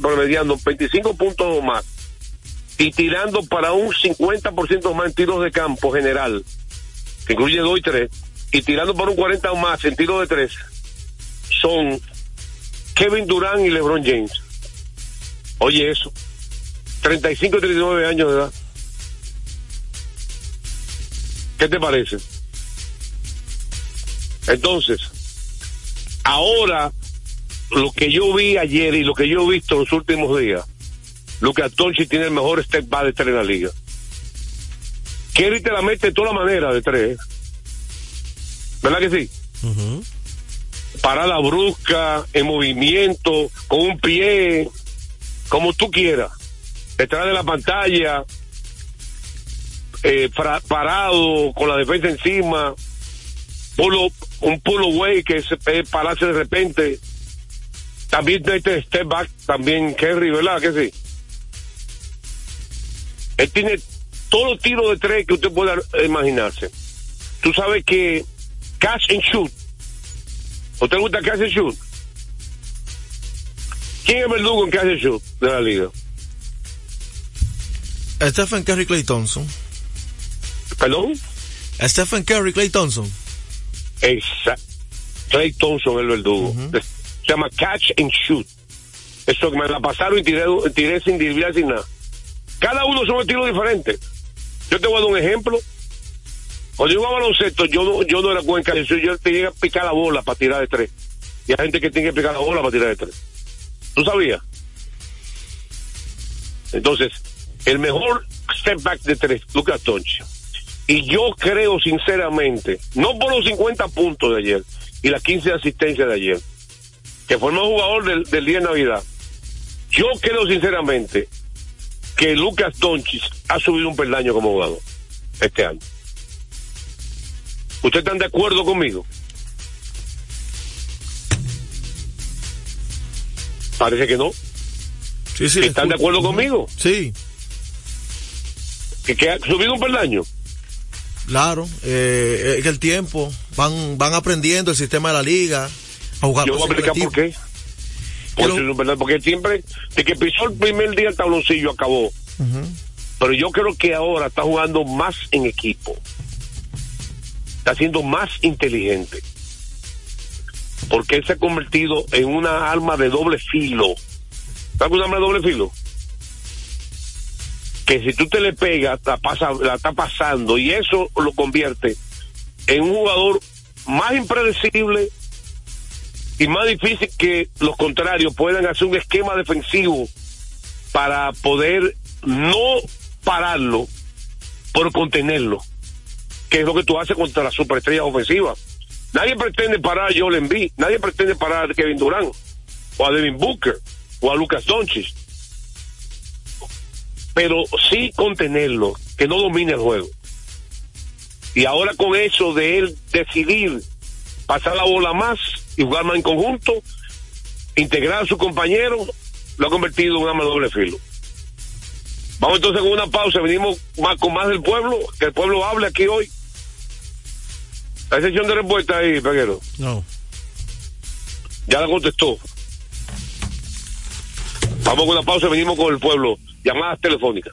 promediando 25 puntos o más y tirando para un 50% más en tiros de campo general, que incluye 2 y 3, y tirando para un 40 o más en tiros de 3, son Kevin Durant y LeBron James. Oye eso, 35 y 39 años de edad. ¿Qué te parece? Entonces, ahora, lo que yo vi ayer y lo que yo he visto los últimos días, Lucas Tonchi tiene el mejor step back de tres en la liga. Kerry te la mete de toda la manera de tres. ¿Verdad que sí? Parada brusca, en movimiento, con un pie, como tú quieras. Detrás de la pantalla, eh, parado, con la defensa encima, pulo, un pulo way que se puede pararse de repente. También este step back, también Kerry, ¿verdad que sí? Él tiene todos los tiros de tres que usted pueda imaginarse. Tú sabes que catch and shoot. ¿Usted gusta catch and shoot? ¿Quién es el verdugo en catch and shoot de la liga? Stephen Curry Clay Thompson. ¿Perdón? Stephen Curry Clay Thompson. Exacto. Clay Thompson el verdugo. Se llama catch and shoot. Eso que me la pasaron y tiré, tiré sin desviar sin nada. Cada uno son estilos diferentes. Yo te voy a dar un ejemplo. Cuando yo jugaba baloncesto, yo no, yo no era cuenca, yo tenía que picar la bola para tirar de tres. Y hay gente que tiene que picar la bola para tirar de tres. ¿Tú sabías? Entonces, el mejor step back de tres, Lucas Tonchi. Y yo creo sinceramente, no por los 50 puntos de ayer y las 15 asistencias de ayer, que fue el mejor jugador del, del día de Navidad, yo creo sinceramente que Lucas Doncic ha subido un peldaño como jugador este año. ¿Ustedes están de acuerdo conmigo? Parece que no. Sí, sí, ¿Están de acuerdo conmigo? Sí. ¿Que, ha subido un peldaño? Claro, eh, es el tiempo, van, van aprendiendo el sistema de la liga a jugar. Yo voy a explicar por qué. Porque siempre, de que pisó el primer día el tabloncillo, acabó. Pero yo creo que ahora está jugando más en equipo. Está siendo más inteligente. Porque él se ha convertido en una arma de doble filo. ¿Sabes un arma de doble filo? Que si tú te le pegas, la, pasa, la está pasando y eso lo convierte en un jugador más impredecible y más difícil que los contrarios puedan hacer un esquema defensivo para poder no pararlo, pero contenerlo, que es lo que tú haces contra las superestrellas ofensivas. Nadie pretende parar a Joel Embiid, nadie pretende parar a Kevin Durant, o a Devin Booker, o a Lucas Doncic. Pero sí contenerlo, que no domine el juego. Y ahora con eso de él decidir pasar la bola más y jugar más en conjunto, integrar a su compañero, lo ha convertido en un arma doble filo. Vamos entonces con una pausa, venimos más con más del pueblo, que el pueblo hable aquí hoy. ¿Hay sesión de respuesta ahí, Peguero? No. Ya la contestó. Vamos con una pausa, venimos con el pueblo. Llamadas telefónicas.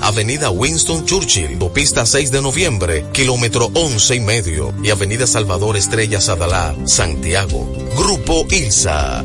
Avenida Winston Churchill, Pista 6 de noviembre, kilómetro 11 y medio, y Avenida Salvador Estrella Sadalá, Santiago. Grupo ILSA.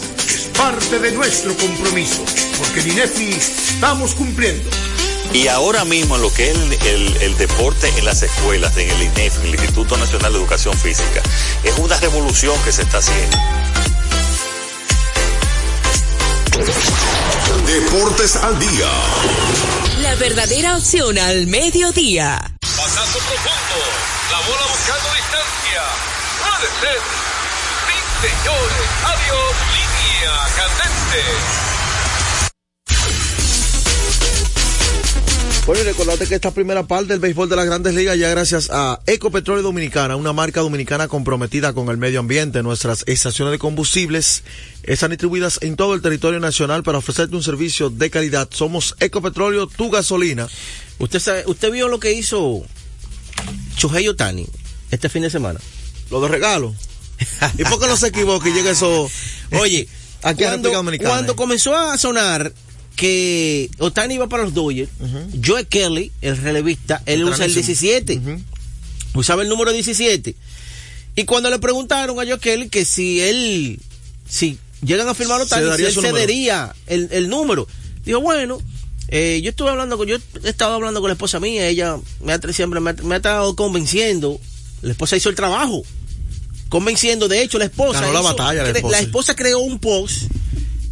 parte de nuestro compromiso, porque en INEFI estamos cumpliendo. Y ahora mismo en lo que es el, el, el, deporte en las escuelas, en el INEF, en el Instituto Nacional de Educación Física, es una revolución que se está haciendo. Deportes al día. La verdadera opción al mediodía. Pasazo profundo, la bola buscando distancia. Puede ser. Sí, señores, adiós, línea candente. Bueno, y recordate que esta primera parte del béisbol de las grandes ligas ya gracias a Ecopetróleo Dominicana, una marca dominicana comprometida con el medio ambiente. Nuestras estaciones de combustibles están distribuidas en todo el territorio nacional para ofrecerte un servicio de calidad. Somos Ecopetróleo, tu gasolina. ¿Usted sabe, usted vio lo que hizo Chohei Otani este fin de semana? Lo de regalo. *laughs* ¿Y por qué no se equivoca y llega eso? Oye, aquí cuando, cuando comenzó a sonar que Otani iba para los Dodgers, uh -huh. Joe Kelly, el relevista, él usa el 17. Uh -huh. Usaba el número 17. Y cuando le preguntaron a Joe Kelly que si él, si llegan a firmar Otani, si él cedería el, el, número, dijo, bueno, eh, yo estuve hablando con, yo he estado hablando con la esposa mía, ella me ha, siempre me ha, me ha estado convenciendo, la esposa hizo el trabajo, convenciendo, de hecho la esposa, Ganó la, hizo, batalla, la, esposa. la esposa creó un post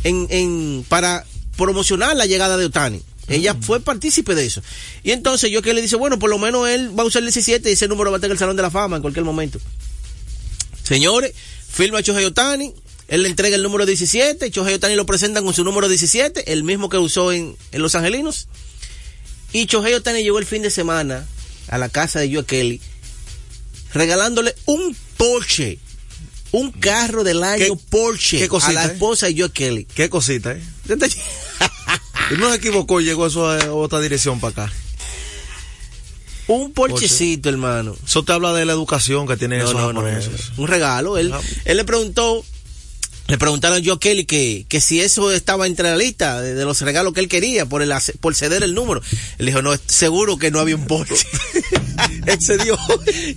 en, en, para promocionar la llegada de Otani. Ella -huh. fue partícipe de eso. Y entonces yo que le dice, bueno, por lo menos él va a usar el 17 y ese número va a estar en el Salón de la Fama en cualquier momento. Señores, firma Chohei Otani, él le entrega el número 17, Chohei Otani lo presentan con su número 17, el mismo que usó en, en Los Angelinos. Y Chohei Otani llegó el fin de semana a la casa de Joe Kelly regalándole un Porsche un carro del año ¿Qué, Porsche ¿qué cosita, a la esposa eh? de Joe Kelly. Qué cosita, ¿eh? *laughs* y no se equivocó, llegó eso a otra dirección para acá. Un porchecito, Porsche. hermano. Eso te habla de la educación que tiene no, esos no. No, un regalo. Él, él le preguntó, le preguntaron a Joe Kelly que, que si eso estaba entre la lista de, de, los regalos que él quería por, el, por ceder el número. Él dijo, no, seguro que no había un Porsche. *laughs* Excedió.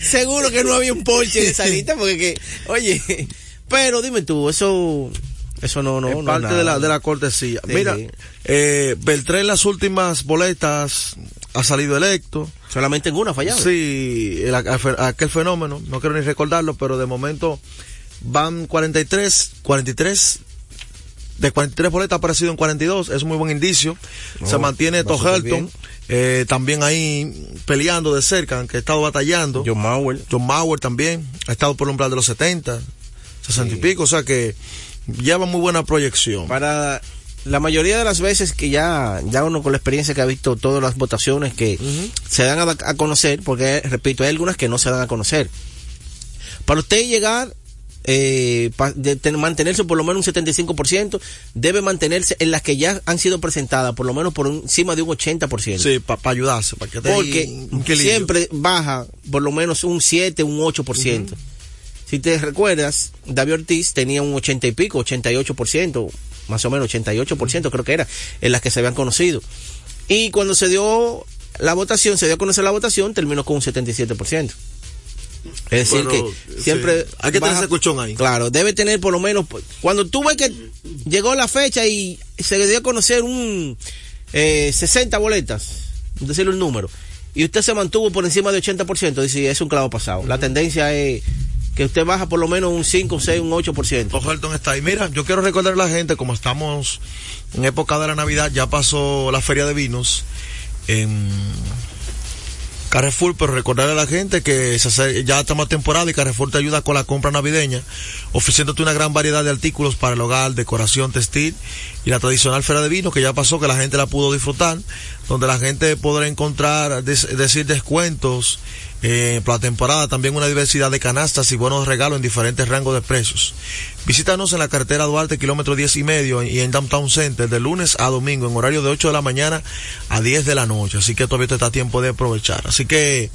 seguro que no había un Porsche en esa lista porque, que, oye, pero dime tú, eso... Eso no, no, es no parte de la, de la cortesía. Sí. Mira, eh, Beltrán en las últimas boletas ha salido electo. Solamente en una fallado. Sí, el, aquel fenómeno, no quiero ni recordarlo, pero de momento van 43, 43, de 43 boletas ha aparecido en 42, es un muy buen indicio. No, Se mantiene Tohelton, eh, también ahí peleando de cerca, aunque ha estado batallando. John Mauer. John Mauer también, ha estado por el umbral de los 70, 60 sí. y pico, o sea que lleva muy buena proyección. Para la mayoría de las veces que ya, ya uno con la experiencia que ha visto todas las votaciones que uh -huh. se dan a, a, conocer, porque repito, hay algunas que no se dan a conocer. Para usted llegar eh, mantenerse por lo menos un 75%, debe mantenerse en las que ya han sido presentadas por lo menos por encima de un 80%. Sí, para ayudarse, para que Porque siempre baja por lo menos un 7, un 8%. Si te recuerdas, David Ortiz tenía un 80 y pico, 88%, más o menos 88% creo que era, en las que se habían conocido. Y cuando se dio la votación, se dio a conocer la votación, terminó con un 77%. Es decir, que siempre. Hay que tener ese colchón ahí. Claro, debe tener por lo menos. Cuando tú ves que llegó la fecha y se dio a conocer un eh, 60 boletas, decirle un número, y usted se mantuvo por encima de 80%, dice, es un clavo pasado. La tendencia es que usted baja por lo menos un 5, 6, un 8%. Ojalton está ahí. Mira, yo quiero recordar a la gente, como estamos en época de la Navidad, ya pasó la feria de vinos en Carrefour, pero recordarle a la gente que ya estamos temporada y Carrefour te ayuda con la compra navideña, ofreciéndote una gran variedad de artículos para el hogar, decoración textil y la tradicional feria de vinos que ya pasó, que la gente la pudo disfrutar, donde la gente podrá encontrar, decir descuentos eh, para la temporada también una diversidad de canastas y buenos regalos en diferentes rangos de precios. Visítanos en la carretera Duarte, kilómetro 10 y medio, y en Downtown Center de lunes a domingo, en horario de 8 de la mañana a 10 de la noche. Así que todavía te está tiempo de aprovechar. Así que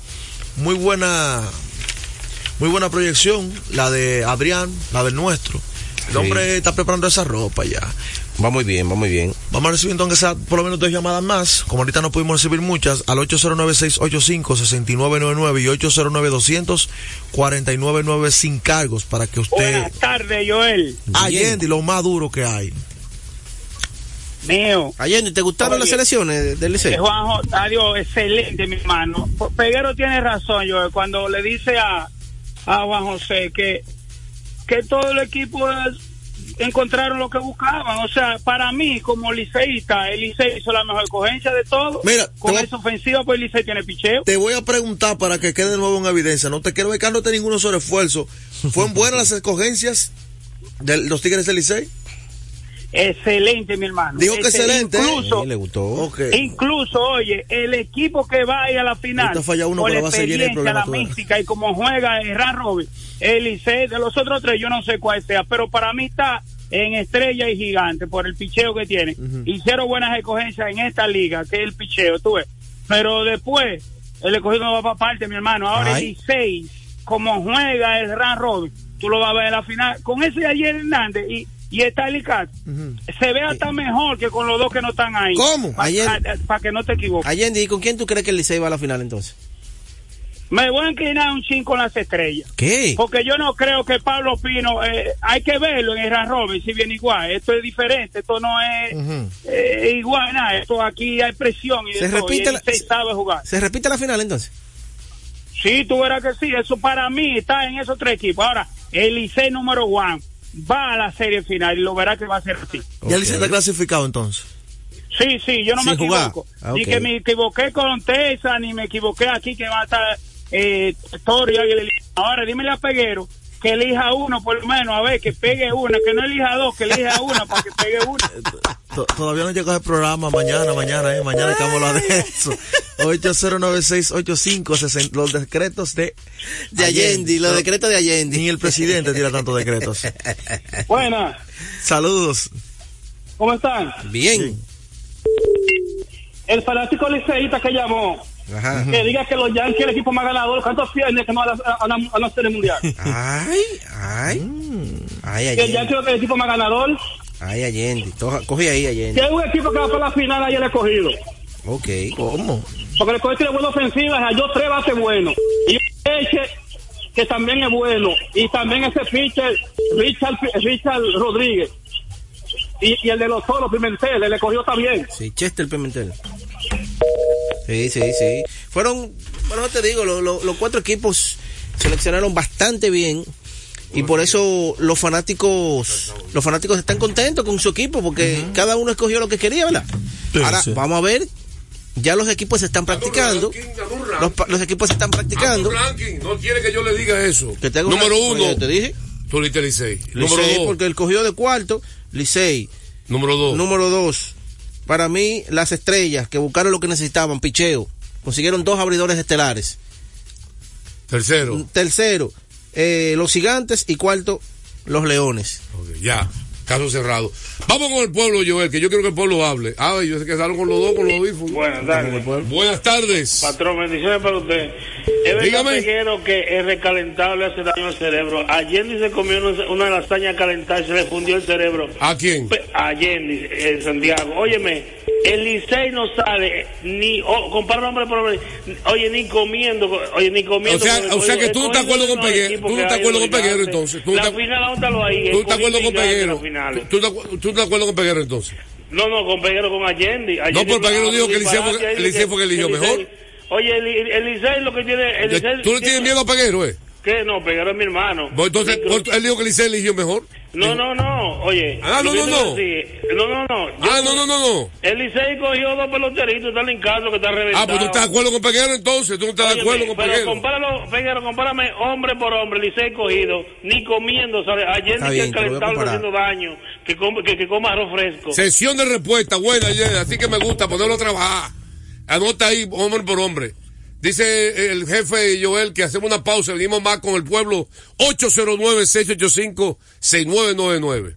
muy buena, muy buena proyección, la de Adrián, la del nuestro. El hombre está preparando esa ropa ya. Va muy bien, va muy bien. Vamos a recibir entonces por lo menos dos llamadas más. Como ahorita no pudimos recibir muchas, al 809-685-6999 y 809-200-499 sin cargos para que usted. Buenas tardes, Joel. Allende, lo más duro que hay. Mío. Allende, ¿te gustaron las elecciones del liceo? Eh, Juanjo, adiós, excelente, mi hermano. Peguero tiene razón, Joel, cuando le dice a, a Juan José que, que todo el equipo es encontraron lo que buscaban. O sea, para mí, como liceísta, el Licey hizo la mejor escogencia de todo. Mira, con esa ofensiva, pues el Licey tiene picheo. Te voy a preguntar para que quede de nuevo en evidencia. No te quiero becándote ninguno sobre esfuerzo. ¿Fueron buenas las escogencias de los Tigres del Licey? Excelente, mi hermano. Dijo que excelente. Incluso, le gustó. incluso, oye, el equipo que va a ir a la final, falla uno, por la experiencia, la mística y como juega el Ran Robin, el Licey, de los otros tres, yo no sé cuál sea, pero para mí está en estrella y gigante por el picheo que tiene. Hicieron buenas escogencias en esta liga, que es el picheo, tú ves. Pero después, el escogido no va para parte, mi hermano. Ahora el Licey, como juega el Ran Robin, tú lo vas a ver en la final. Con ese ayer Hernández y y está el se ve hasta mejor que con los dos que no están ahí. ¿Cómo? Para que no te equivoques. Allende, ¿y con quién tú crees que el Licey va a la final entonces? Me voy a inclinar un chin con las estrellas. ¿Qué? Porque yo no creo que Pablo Pino, eh, hay que verlo en el Ran Robin, si viene igual. Esto es diferente, esto no es eh, igual, nada. Esto aquí hay presión y, ¿Se, repite la, jugar. ¿Se repite la final entonces? Sí, tú verás que sí. Eso para mí está en esos tres equipos. Ahora, el Licey número one va a la serie final y lo verá que va a ser así. ¿Ya el está clasificado entonces? Sí, sí, yo no me equivoco. Ah, ni que me equivoqué con Tesa, ni me equivoqué aquí que va a estar eh, Torio. Ahora dímele a Peguero que elija uno por lo menos, a ver, que pegue una, que no elija dos, que elija una para que pegue una. *laughs* Todavía no llegó el programa, mañana, mañana, eh, mañana estamos hablando de eso. 809685, los decretos de, de Allende, los decretos de Allende. Ni el presidente tira tantos decretos. *laughs* Buenas. Saludos. ¿Cómo están? Bien. El fanático liceísta que llamó que diga que los Yankees el equipo más ganador, ¿cuántos tiene que no van a, la serie mundial? Ay, ay. Mm. ay, Que el Yankees es el equipo más ganador. Ay, Allende. Coge ahí, Allende. Que es un equipo que va para la final ayer he cogido. Ok. ¿Cómo? Porque el coche tiene buenas ofensivas, yo tres bases buenos. Y un que también es bueno. Y también ese pitcher, Richard, Richard Rodríguez. Y, y, el de los solos, Pimentel, el cogió también. Sí, Chester Pimentel. Sí, sí, sí. Fueron, bueno, te digo, los cuatro equipos seleccionaron bastante bien y por eso los fanáticos los fanáticos están contentos con su equipo porque cada uno escogió lo que quería, ¿verdad? Ahora vamos a ver, ya los equipos se están practicando. Los, equipos se están practicando. no quiere que yo le diga eso. Número uno. Te dije. Tú Licey. Número dos. Porque él cogió de cuarto, Licey. Número dos. Número dos. Para mí, las estrellas que buscaron lo que necesitaban, picheo, consiguieron dos abridores estelares. Tercero. Tercero, eh, los gigantes y cuarto, los Leones. Ya, caso cerrado. Vamos con el pueblo, Joel, que yo quiero que el pueblo hable. Ah, yo sé que salgo con los dos, con los audífonos. Buenas tardes. Buenas tardes. Patrón, bendiciones para usted. Es Dígame. Peguero, que el recalentado le hace daño al cerebro. A Yendi se comió una, lasaña calentada y se le fundió el cerebro. ¿A quién? A Yendi, en Santiago. Óyeme, el Licey no sale ni, oh, compara hombre por hombre, oye, ni comiendo, oye, ni comiendo. O sea, o sea que tú no estás de acuerdo con Peguero. Tú no estás de acuerdo con Peguero, entonces. Tú La final, ahí. ¿Tú estás de acuerdo con Peguero? Finales. ¿Tú, tú, tú estás de acuerdo con Peguero entonces? No, no, con Peguero, con Allende. No, pero Peguero dijo que el fue- que eligió mejor. Oye, el, el Licey lo que tiene... El ¿Tú le tienes miedo a Peguero, eh? ¿Qué? No, Peguero es mi hermano. Pues entonces, él dijo que el eligió mejor. No, no, no, oye. Ah, no, no, no. No, no, no. Ah, no, no, no, no. El Licey cogió dos peloteritos, está en caso que está reventado. Ah, pues tú estás de acuerdo con Peguero entonces. Tú no estás de Óyeme, acuerdo con pero compáralo, Peguero, compárame hombre por hombre, Licey cogido, ni comiendo, ¿sabes? Ayer Está ni bien, que calentado está haciendo daño, que, come- que, que coma arroz fresco. Sesión de respuesta, buena, Jenny, así que me gusta ponerlo a trabajar. Anota ahí, hombre por hombre. Dice el jefe Joel que hacemos una pausa, venimos más con el pueblo 809-685-6999.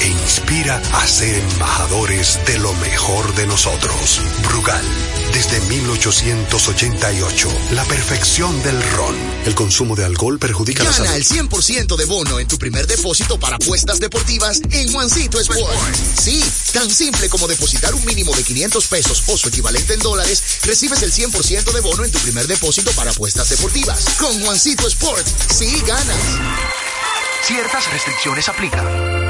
e inspira a ser embajadores de lo mejor de nosotros. Brugal, desde 1888, la perfección del ron. El consumo de alcohol perjudica la Gana salud. el 100% de bono en tu primer depósito para apuestas deportivas en Juancito Sport. Sí, tan simple como depositar un mínimo de 500 pesos o su equivalente en dólares, recibes el 100% de bono en tu primer depósito para apuestas deportivas. Con Juancito Sport, sí ganas. Ciertas restricciones aplican.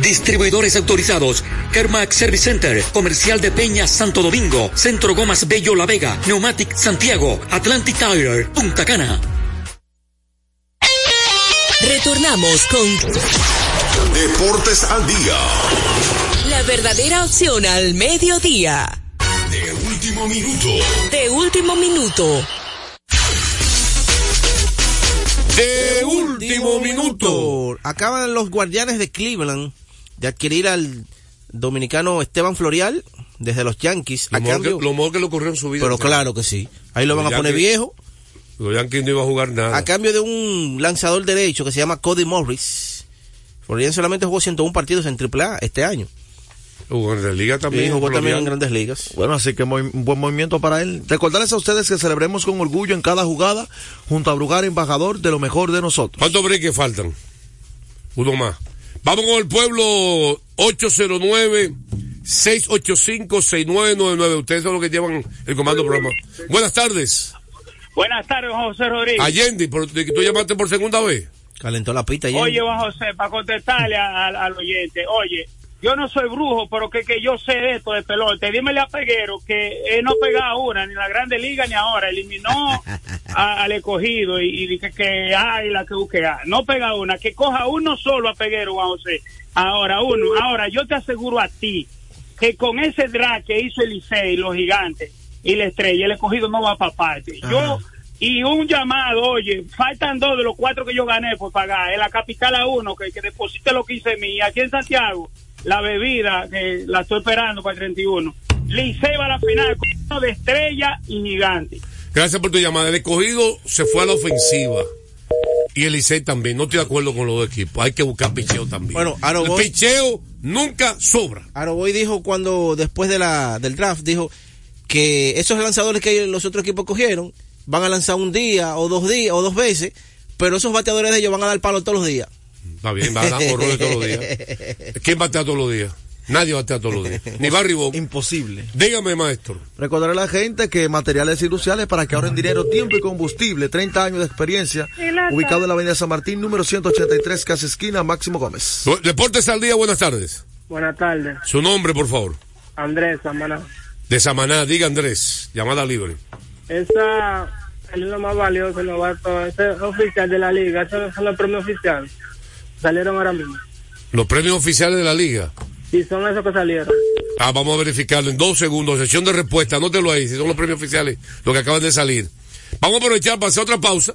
Distribuidores autorizados. Kermax Service Center. Comercial de Peña Santo Domingo. Centro Gomas Bello La Vega. Neumatic Santiago. Atlantic Tire. Punta Cana. Retornamos con Deportes al día. la verdadera opción al mediodía. De último minuto. De último minuto. De último minuto. Acaban los guardianes de Cleveland de adquirir al dominicano Esteban Florial desde los Yankees. Lo a mejor, cambio- que, lo mejor que le ocurrió en su vida. pero claro que sí. Ahí lo van a poner viejo. Los Yankees no iba a jugar nada. A cambio de un lanzador derecho que se llama Cody Morris. Florian solamente jugó 101 partidos en AAA este año. Jugó en la liga también. Sí, jugó también en grandes ligas. Bueno, así que muy- un buen movimiento para él. Recordarles a ustedes que celebremos con orgullo en cada jugada junto a Brugar, embajador de lo mejor de nosotros. ¿Cuántos breaks faltan? Uno más. Vamos con el pueblo 809-685-6999. Ustedes son los que llevan el comando del programa. Buenas tardes. Buenas tardes, Juan José Rodríguez. Allende, por- de que tú llamaste por segunda vez. Calentó la pita Oye, Juan José, para contestarle a- a- al oyente, oye, yo no soy brujo, pero que, que yo sé esto de pelota. Dímele a Peguero que él no pegaba una, ni en la Grande Liga ni ahora. Eliminó a- al escogido y, y que, que ay, la que busque No pega una, que coja uno solo a Peguero, Juan José. Ahora, uno. Ahora, yo te aseguro a ti que con ese drag que hizo el Licey, los gigantes y la estrella, el escogido no va para parte. Yo, y un llamado, oye, faltan dos de los cuatro que yo gané por pagar. En la capital a uno, que, que deposite lo que hice mí. Aquí en Santiago, la bebida, que la estoy esperando para el 31. Licey va a la final con uno de estrella y gigante. Gracias por tu llamada. El escogido se fue a la ofensiva. Y el Licey también. No estoy de acuerdo con los dos equipos. Hay que buscar picheo también. Bueno, el Aroboy- picheo nunca sobra. Aroboy dijo cuando, después de la, del draft, dijo que esos lanzadores que los otros equipos cogieron van a lanzar un día o dos días o dos veces, pero esos bateadores de ellos van a dar palo todos los días. Está bien, va a dar horrores todos los días. *laughs* ¿Quién batea todos los días? Nadie batea todos los días. Ni Barry Bonds. Imposible. Dígame, maestro. Recordaré a la gente que materiales industriales para que ahorren dinero, tiempo y combustible. 30 años de experiencia. Ubicado en la avenida San Martín, número 183, casa esquina, Máximo Gómez. Deportes al día, buenas tardes. Buenas tardes. Su nombre, por favor. Andrés Samaná. De Samaná, diga Andrés. Llamada libre. Esa es lo más valioso, el novato. Ese es oficial de la liga. Esos son los premios oficiales. Salieron ahora mismo. Los premios oficiales de la liga. Sí, son esos que salieron. Ah, vamos a verificarlo en dos segundos. Sesión de respuesta, anótelo ahí, si son los premios oficiales, los que acaban de salir. Vamos a aprovechar para hacer otra pausa.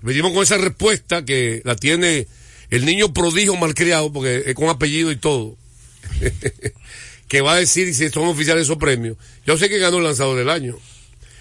Venimos con esa respuesta que la tiene el niño prodigio malcriado, porque es con apellido y todo. *laughs* que va a decir si son oficiales esos premios. Yo sé que ganó el lanzador del año.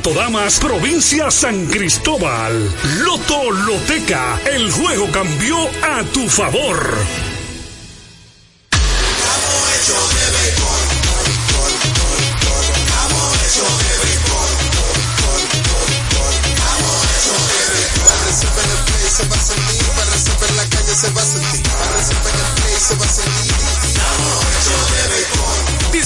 Atodamas, provincia San Cristóbal. Loto Loteca, el juego cambió a tu favor.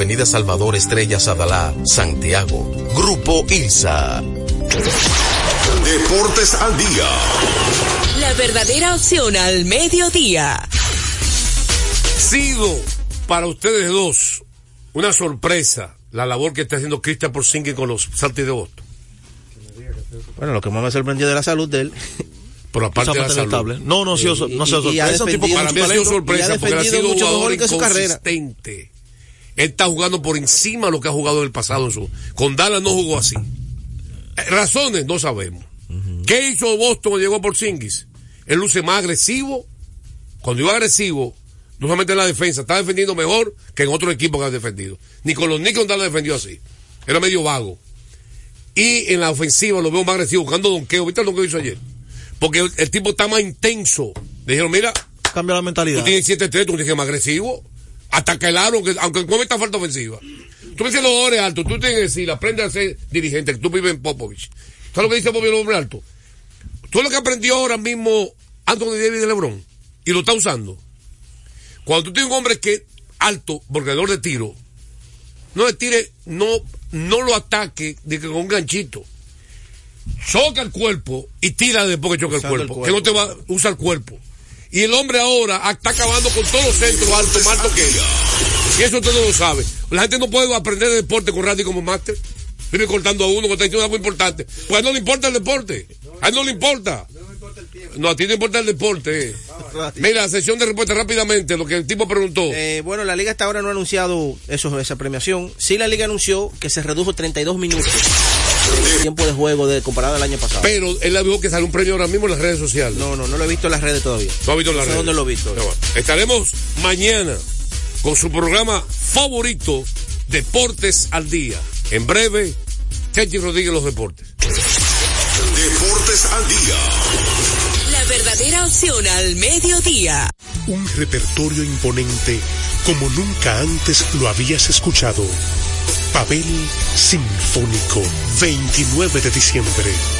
Avenida Salvador Estrella Sadalá, Santiago. Grupo ILSA. Deportes al día. La verdadera opción al mediodía. Sido para ustedes dos una sorpresa la labor que está haciendo Cristian Porzingis con los Celtics de Boston. Bueno, lo que más me sorprendió de la salud de él. Por aparte de la salud. estable. No, no, sí, no, no se y- y ha sorpresa. Para mí ha sido sorpresa porque ha sido un jugador carrera. Él está jugando por encima de lo que ha jugado en el pasado. En su, con Dallas no jugó así. Eh, Razones no sabemos. ¿Qué hizo Boston cuando llegó por Singis? Él luce más agresivo. Cuando iba agresivo, no solamente en la defensa, estaba defendiendo mejor que en otro equipo que ha defendido. Ni con los Knicks Dallas defendió así. Era medio vago. Y en la ofensiva lo veo más agresivo, buscando donqueo. ¿Viste el donqueo que hizo ayer? Porque el, el tipo está más intenso. Le dijeron, mira, Cambia la mentalidad. Tú tienes 7-3, tú tienes que ser más agresivo. Ataca el aro, aunque, aunque cometa falta ofensiva. Tú me dices los jugadores altos, tú tienes que decir, aprende a ser dirigente, que tú vives en Popovich. ¿Sabes lo que dice Popovich, el hombre alto? Tú lo que aprendió ahora mismo Anthony Davis de LeBron y lo está usando. Cuando tú tienes un hombre que alto, volcador de tiro, no le tire, no, no lo ataque de que con un ganchito. Choca el cuerpo y tira después que choca el cuerpo, el Que no te va, usa el cuerpo. Y el hombre ahora está acabando con todos los centros altos, más que. Y eso usted no lo sabe. La gente no puede aprender de deporte con radio como máster. Vive cortando a uno que está diciendo algo importante. Pues a él no le importa el deporte. A él no le importa. No, a ti te importa el deporte. eh. Mira, sesión de respuesta rápidamente, lo que el tipo preguntó. Eh, bueno, la liga hasta ahora no ha anunciado esa premiación. Sí, la liga anunció que se redujo 32 minutos *laughs* tiempo de juego de, comparado al año pasado. Pero él le dijo que sale un premio ahora mismo en las redes sociales. No, no, no lo he visto en las redes todavía. No ha visto en las No sé redes. dónde lo he visto. No, bueno. Estaremos mañana con su programa favorito, Deportes al Día. En breve, Chechi Rodríguez Los Deportes. Deportes al día. La verdadera opción al mediodía. Un repertorio imponente como nunca antes lo habías escuchado. Pavel Sinfónico, 29 de diciembre.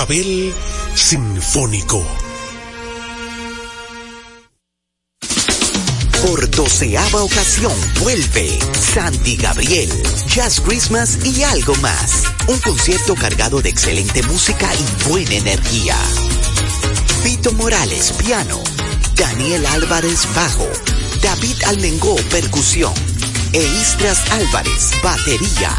Pavel Sinfónico. Por doceava ocasión vuelve Sandy Gabriel, Jazz Christmas y algo más. Un concierto cargado de excelente música y buena energía. Vito Morales, piano. Daniel Álvarez, bajo. David Almengó, percusión. E Istras Álvarez, batería.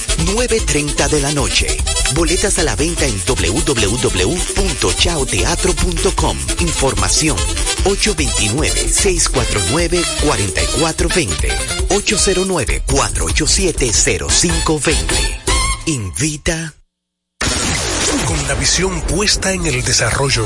9.30 de la noche. Boletas a la venta en www.chaoteatro.com. Información 829-649-4420. 809-487-0520. Invita. Con la visión puesta en el desarrollo,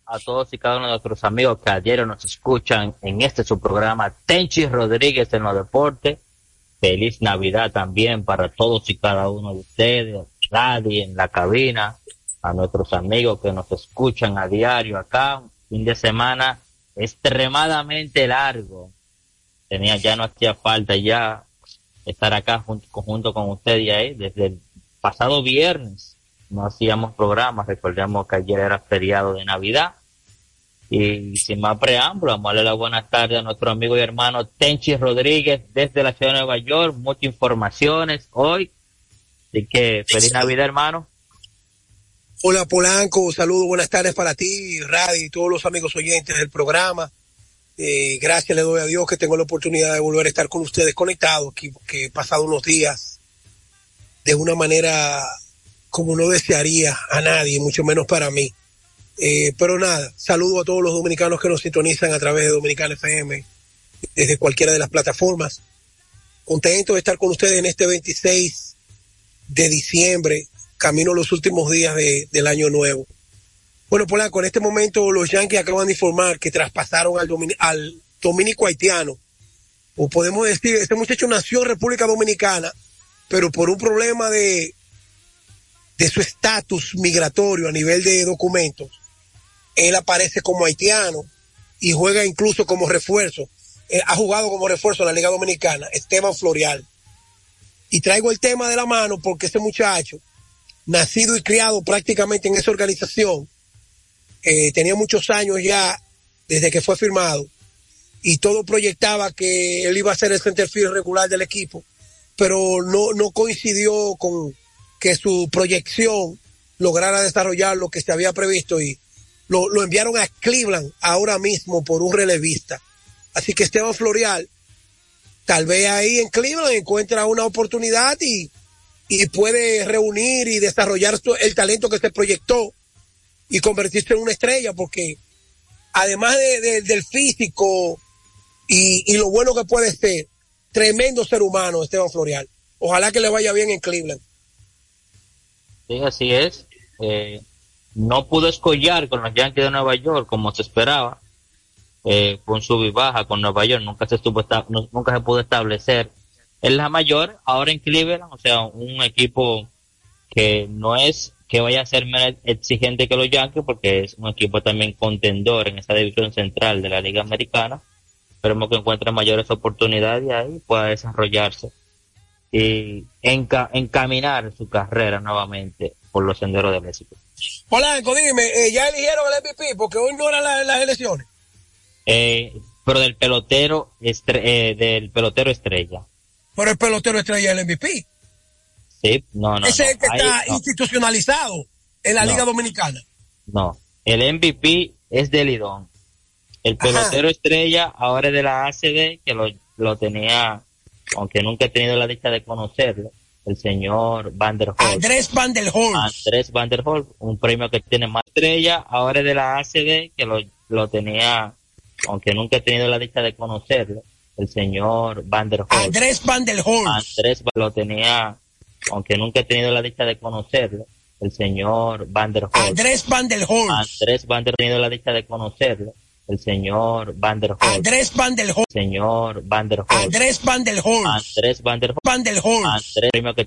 a todos y cada uno de nuestros amigos que ayer nos escuchan en este su programa Tenchi Rodríguez en los deportes. Feliz Navidad también para todos y cada uno de ustedes, radio en la cabina, a nuestros amigos que nos escuchan a diario acá, un fin de semana extremadamente largo. Tenía, ya no hacía falta ya estar acá junto, con usted y ahí desde el pasado viernes no hacíamos programas, recordemos que ayer era feriado de Navidad. Y sin más preámbulo, vamos a darle la buenas tardes a nuestro amigo y hermano Tenchi Rodríguez desde la ciudad de Nueva York. Muchas informaciones hoy. Así que feliz Navidad, hermano. Hola Polanco, saludos, buenas tardes para ti, Radio y todos los amigos oyentes del programa. Eh, gracias le doy a Dios que tengo la oportunidad de volver a estar con ustedes conectados, que, que he pasado unos días de una manera como no desearía a nadie, mucho menos para mí. Eh, pero nada, saludo a todos los dominicanos que nos sintonizan a través de Dominicana FM, desde cualquiera de las plataformas. Contento de estar con ustedes en este 26 de diciembre, camino los últimos días de, del año nuevo. Bueno, Polanco, en este momento los Yankees acaban de informar que traspasaron al, domini al dominico haitiano, o podemos decir, este muchacho nació en República Dominicana, pero por un problema de, de su estatus migratorio a nivel de documentos, él aparece como haitiano y juega incluso como refuerzo. Eh, ha jugado como refuerzo en la Liga Dominicana, Esteban Florial. Y traigo el tema de la mano porque ese muchacho, nacido y criado prácticamente en esa organización, eh, tenía muchos años ya desde que fue firmado y todo proyectaba que él iba a ser el centerfield regular del equipo, pero no, no coincidió con, que su proyección lograra desarrollar lo que se había previsto y lo, lo, enviaron a Cleveland ahora mismo por un relevista. Así que Esteban Florial, tal vez ahí en Cleveland encuentra una oportunidad y, y puede reunir y desarrollar el talento que se proyectó y convertirse en una estrella porque además de, de, del físico y, y lo bueno que puede ser, tremendo ser humano Esteban Florial. Ojalá que le vaya bien en Cleveland. Sí, así es. Eh, no pudo escollar con los Yankees de Nueva York como se esperaba. Eh, con sub y baja con Nueva York, nunca se, estuvo, nunca se pudo establecer en la mayor, ahora en Cleveland, o sea, un equipo que no es que vaya a ser más exigente que los Yankees porque es un equipo también contendor en esa división central de la Liga Americana. Esperemos que encuentre mayores oportunidades y ahí pueda desarrollarse y enca- encaminar su carrera nuevamente por los senderos del éxito. Polanco, dime, eh, ¿ya eligieron el MVP? Porque hoy no eran la- las elecciones. Eh, pero del pelotero estre- eh, del pelotero estrella. Pero el pelotero estrella del MVP. Sí, no, no. Ese no. es el que Ahí está no. institucionalizado en la No. Liga Dominicana. No, el MVP es de Lidón. El pelotero estrella ahora es de la ACD, que lo, lo tenía, aunque nunca he tenido la dicha de conocerlo, el señor Van der Holt. Andrés Van der. Andrés Van der un premio que tiene más estrella, ahora es de la ACD, que lo, lo tenía, aunque nunca he tenido la dicha de conocerlo, el señor Van der Holt. Andrés Van der. Andrés lo tenía, aunque nunca he tenido la dicha de conocerlo, el señor Van der. Andrés Van der. Andrés Van der tenido la dicha de conocerlo, el señor Van der Holt. Andrés Van der Holt. Señor Van der Holt. Andrés Van der Holt. Andrés Van der Holt. Van der Holt. Andrés, premio que